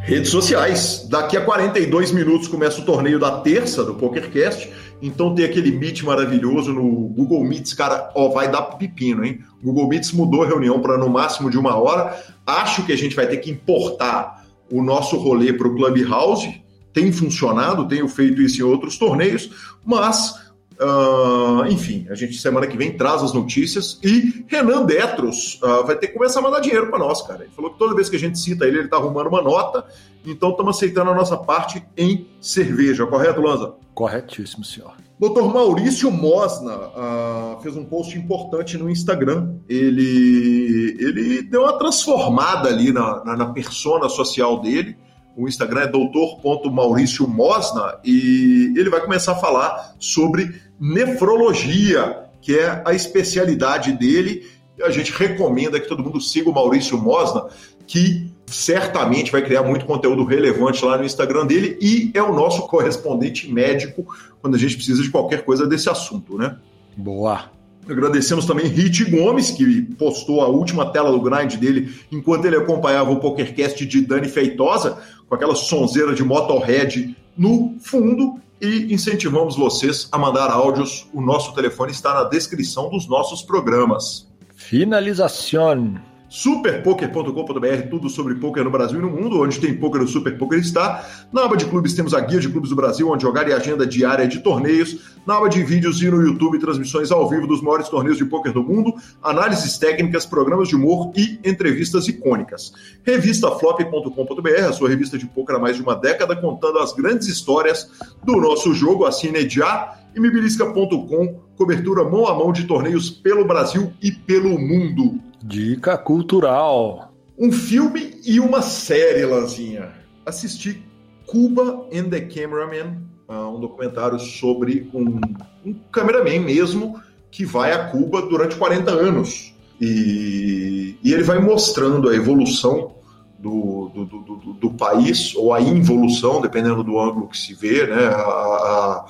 Redes sociais. Daqui a 42 minutos começa o torneio da terça do PokerCast. Então tem aquele Meet maravilhoso no Google Meets, cara, ó, vai dar pepino, hein? O Google Meets mudou a reunião para no máximo de uma hora. Acho que a gente vai ter que importar o nosso rolê para o Clubhouse. Tem funcionado, tenho feito isso em outros torneios, mas Uh, enfim, a gente semana que vem traz as notícias e Renan Detros uh, vai ter que começar a mandar dinheiro para nós, cara. Ele falou que toda vez que a gente cita ele, ele tá arrumando uma nota, então estamos aceitando a nossa parte em cerveja, correto, Lanza? Corretíssimo, senhor. Doutor Maurício Mosna uh, fez um post importante no Instagram. Ele, ele deu uma transformada ali na, na, na persona social dele. O Instagram é doutor.maurício Mosna e ele vai começar a falar sobre nefrologia, que é a especialidade dele. A gente recomenda que todo mundo siga o Maurício Mosna, que certamente vai criar muito conteúdo relevante lá no Instagram dele e é o nosso correspondente médico quando a gente precisa de qualquer coisa desse assunto, né? Boa. Agradecemos também Rit Gomes, que postou a última tela do grind dele enquanto ele acompanhava o PokerCast de Dani Feitosa, com aquela sonzeira de Motorhead no fundo. E incentivamos vocês a mandar áudios. O nosso telefone está na descrição dos nossos programas. Finalização superpoker.com.br, tudo sobre poker no Brasil e no mundo, onde tem poker, o Super Poker está. Na aba de clubes temos a guia de clubes do Brasil, onde jogar e agenda diária de torneios. Na aba de vídeos e no YouTube, transmissões ao vivo dos maiores torneios de poker do mundo, análises técnicas, programas de humor e entrevistas icônicas. Revistaflop.com.br, a sua revista de poker há mais de uma década, contando as grandes histórias do nosso jogo, assine já. E mibilisca.com, cobertura mão a mão de torneios pelo Brasil e pelo mundo. Dica cultural. Um filme e uma série, Lanzinha. Assisti Cuba and the Cameraman, ah, um documentário sobre um, um cameraman mesmo que vai a Cuba durante 40 anos. E, e ele vai mostrando a evolução do do, do, do, país, ou a involução, dependendo do ângulo que se vê, né? A,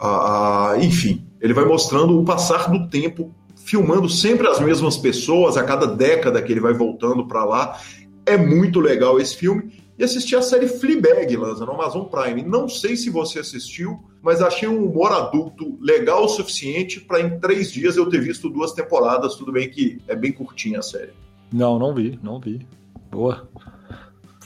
a, a, enfim, ele vai mostrando o passar do tempo, filmando sempre as mesmas pessoas, a cada década que ele vai voltando para lá. É muito legal esse filme. E assisti a série Fleabag, Lanza, no Amazon Prime. Não sei se você assistiu, mas achei um humor adulto legal o suficiente para em três dias eu ter visto duas temporadas. Tudo bem que é bem curtinha a série. Não, não vi, não vi. Boa.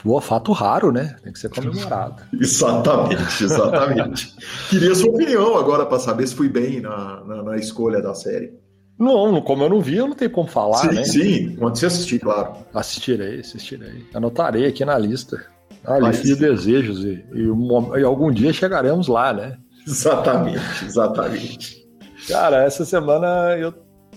Boa, fato raro, né? Tem que ser comemorado. exatamente, exatamente. Queria sua opinião agora para saber se fui bem na, na, na, escolha da série. Não, como eu não vi, eu não tenho como falar, sim, né? Sim, quando você assistir, claro. Assistirei, assistirei. Anotarei aqui na lista. A lista de desejos e, e, e algum dia chegaremos lá, né? Exatamente, exatamente. Cara, essa semana eu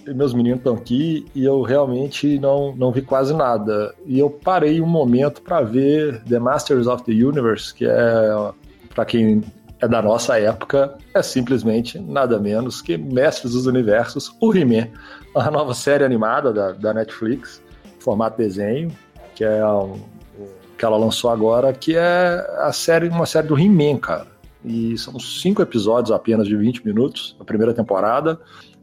meus meninos estão aqui e eu realmente não, não vi quase nada. E eu parei um momento para ver The Masters of the Universe, que é, para quem é da nossa época, é simplesmente nada menos que Mestres dos Universos, o He-Man, a nova série animada da, da Netflix, formato desenho, que é um, que ela lançou agora, que é a série, uma série do He-Man, cara. E são cinco episódios apenas de 20 minutos, a primeira temporada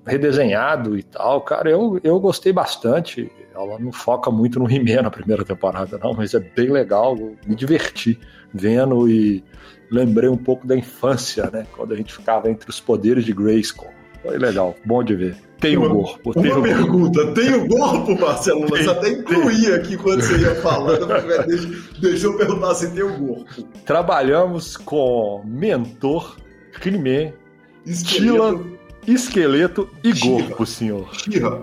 redesenhado e tal. Cara, eu, eu gostei bastante. Ela não foca muito no He-Man na primeira temporada, não, mas é bem legal. Me diverti vendo e lembrei um pouco da infância, né? Quando a gente ficava entre os poderes de Grayskull. Foi legal, bom de ver. Tem o corpo. Tem uma o pergunta, corpo. tem o corpo, Marcelo? Você até incluí aqui quando você ia falando, deixa, deixa eu perguntar se tem o corpo. Trabalhamos com Mentor, He-Man, Tila esqueleto e corpo, senhor. Tira.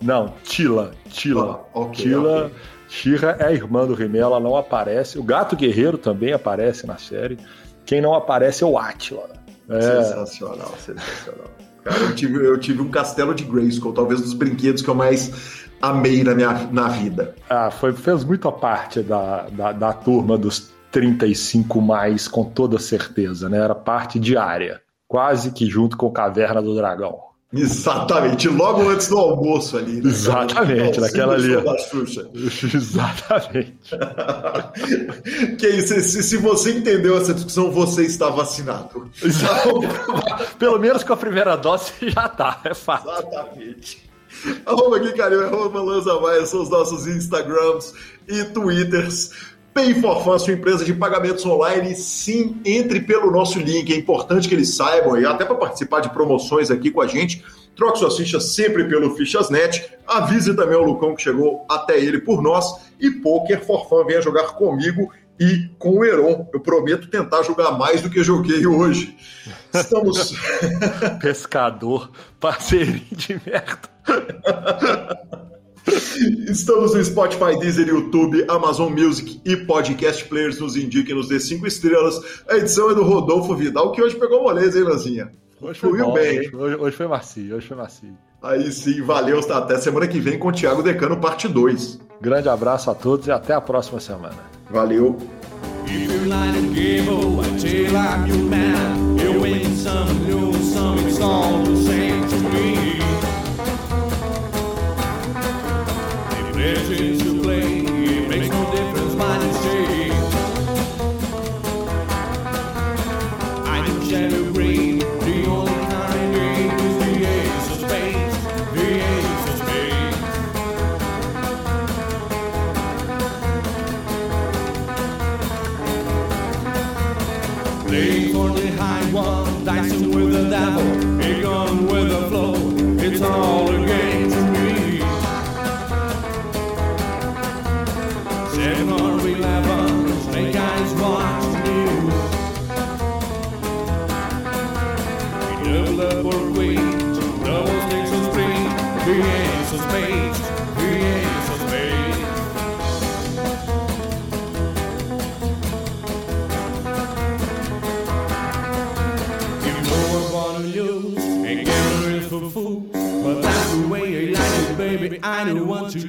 Não, Tila. Tila. Ah, okay, Tila. Okay. Shira é a irmã do Rimé, ela não aparece. O Gato Guerreiro também aparece na série. Quem não aparece é o Atila. É... Sensacional, sensacional. Cara, eu tive, eu tive um castelo de Grayskull, talvez dos brinquedos que eu mais amei na minha na vida. Ah, foi, fez muito parte da, da, da turma dos 35 mais, com toda certeza, né? Era parte diária quase que junto com Caverna do Dragão. Exatamente, logo antes do almoço ali. Né? Exatamente, naquela ali. Exatamente. que isso, se, se, você entendeu essa discussão, você está vacinado. Pelo menos com a primeira dose já tá, é fato. Exatamente. Arroba aqui, carinho, arroba Lanza Maia, são os nossos Instagrams e Twitters. Pay for Fun, sua empresa de pagamentos online, sim, entre pelo nosso link. É importante que eles saibam, e até para participar de promoções aqui com a gente, troque suas fichas sempre pelo Fichasnet. Avise também ao Lucão que chegou até ele por nós. E Poker for Fun, venha jogar comigo e com o Heron. Eu prometo tentar jogar mais do que joguei hoje. Estamos. Pescador, parceirinho de merda. Estamos no Spotify, Deezer, YouTube, Amazon Music e Podcast Players. Nos indiquem, nos dê cinco estrelas. A edição é do Rodolfo Vidal, que hoje pegou moleza, hein, Lanzinha? Hoje foi bom, bem. Hoje, hoje, foi macio, hoje foi macio. Aí sim, valeu. Até semana que vem com o Thiago Decano, parte 2. Grande abraço a todos e até a próxima semana. Valeu. Playing for the high one, dicing with the devil, a gun with a flow. It's all 9 who want to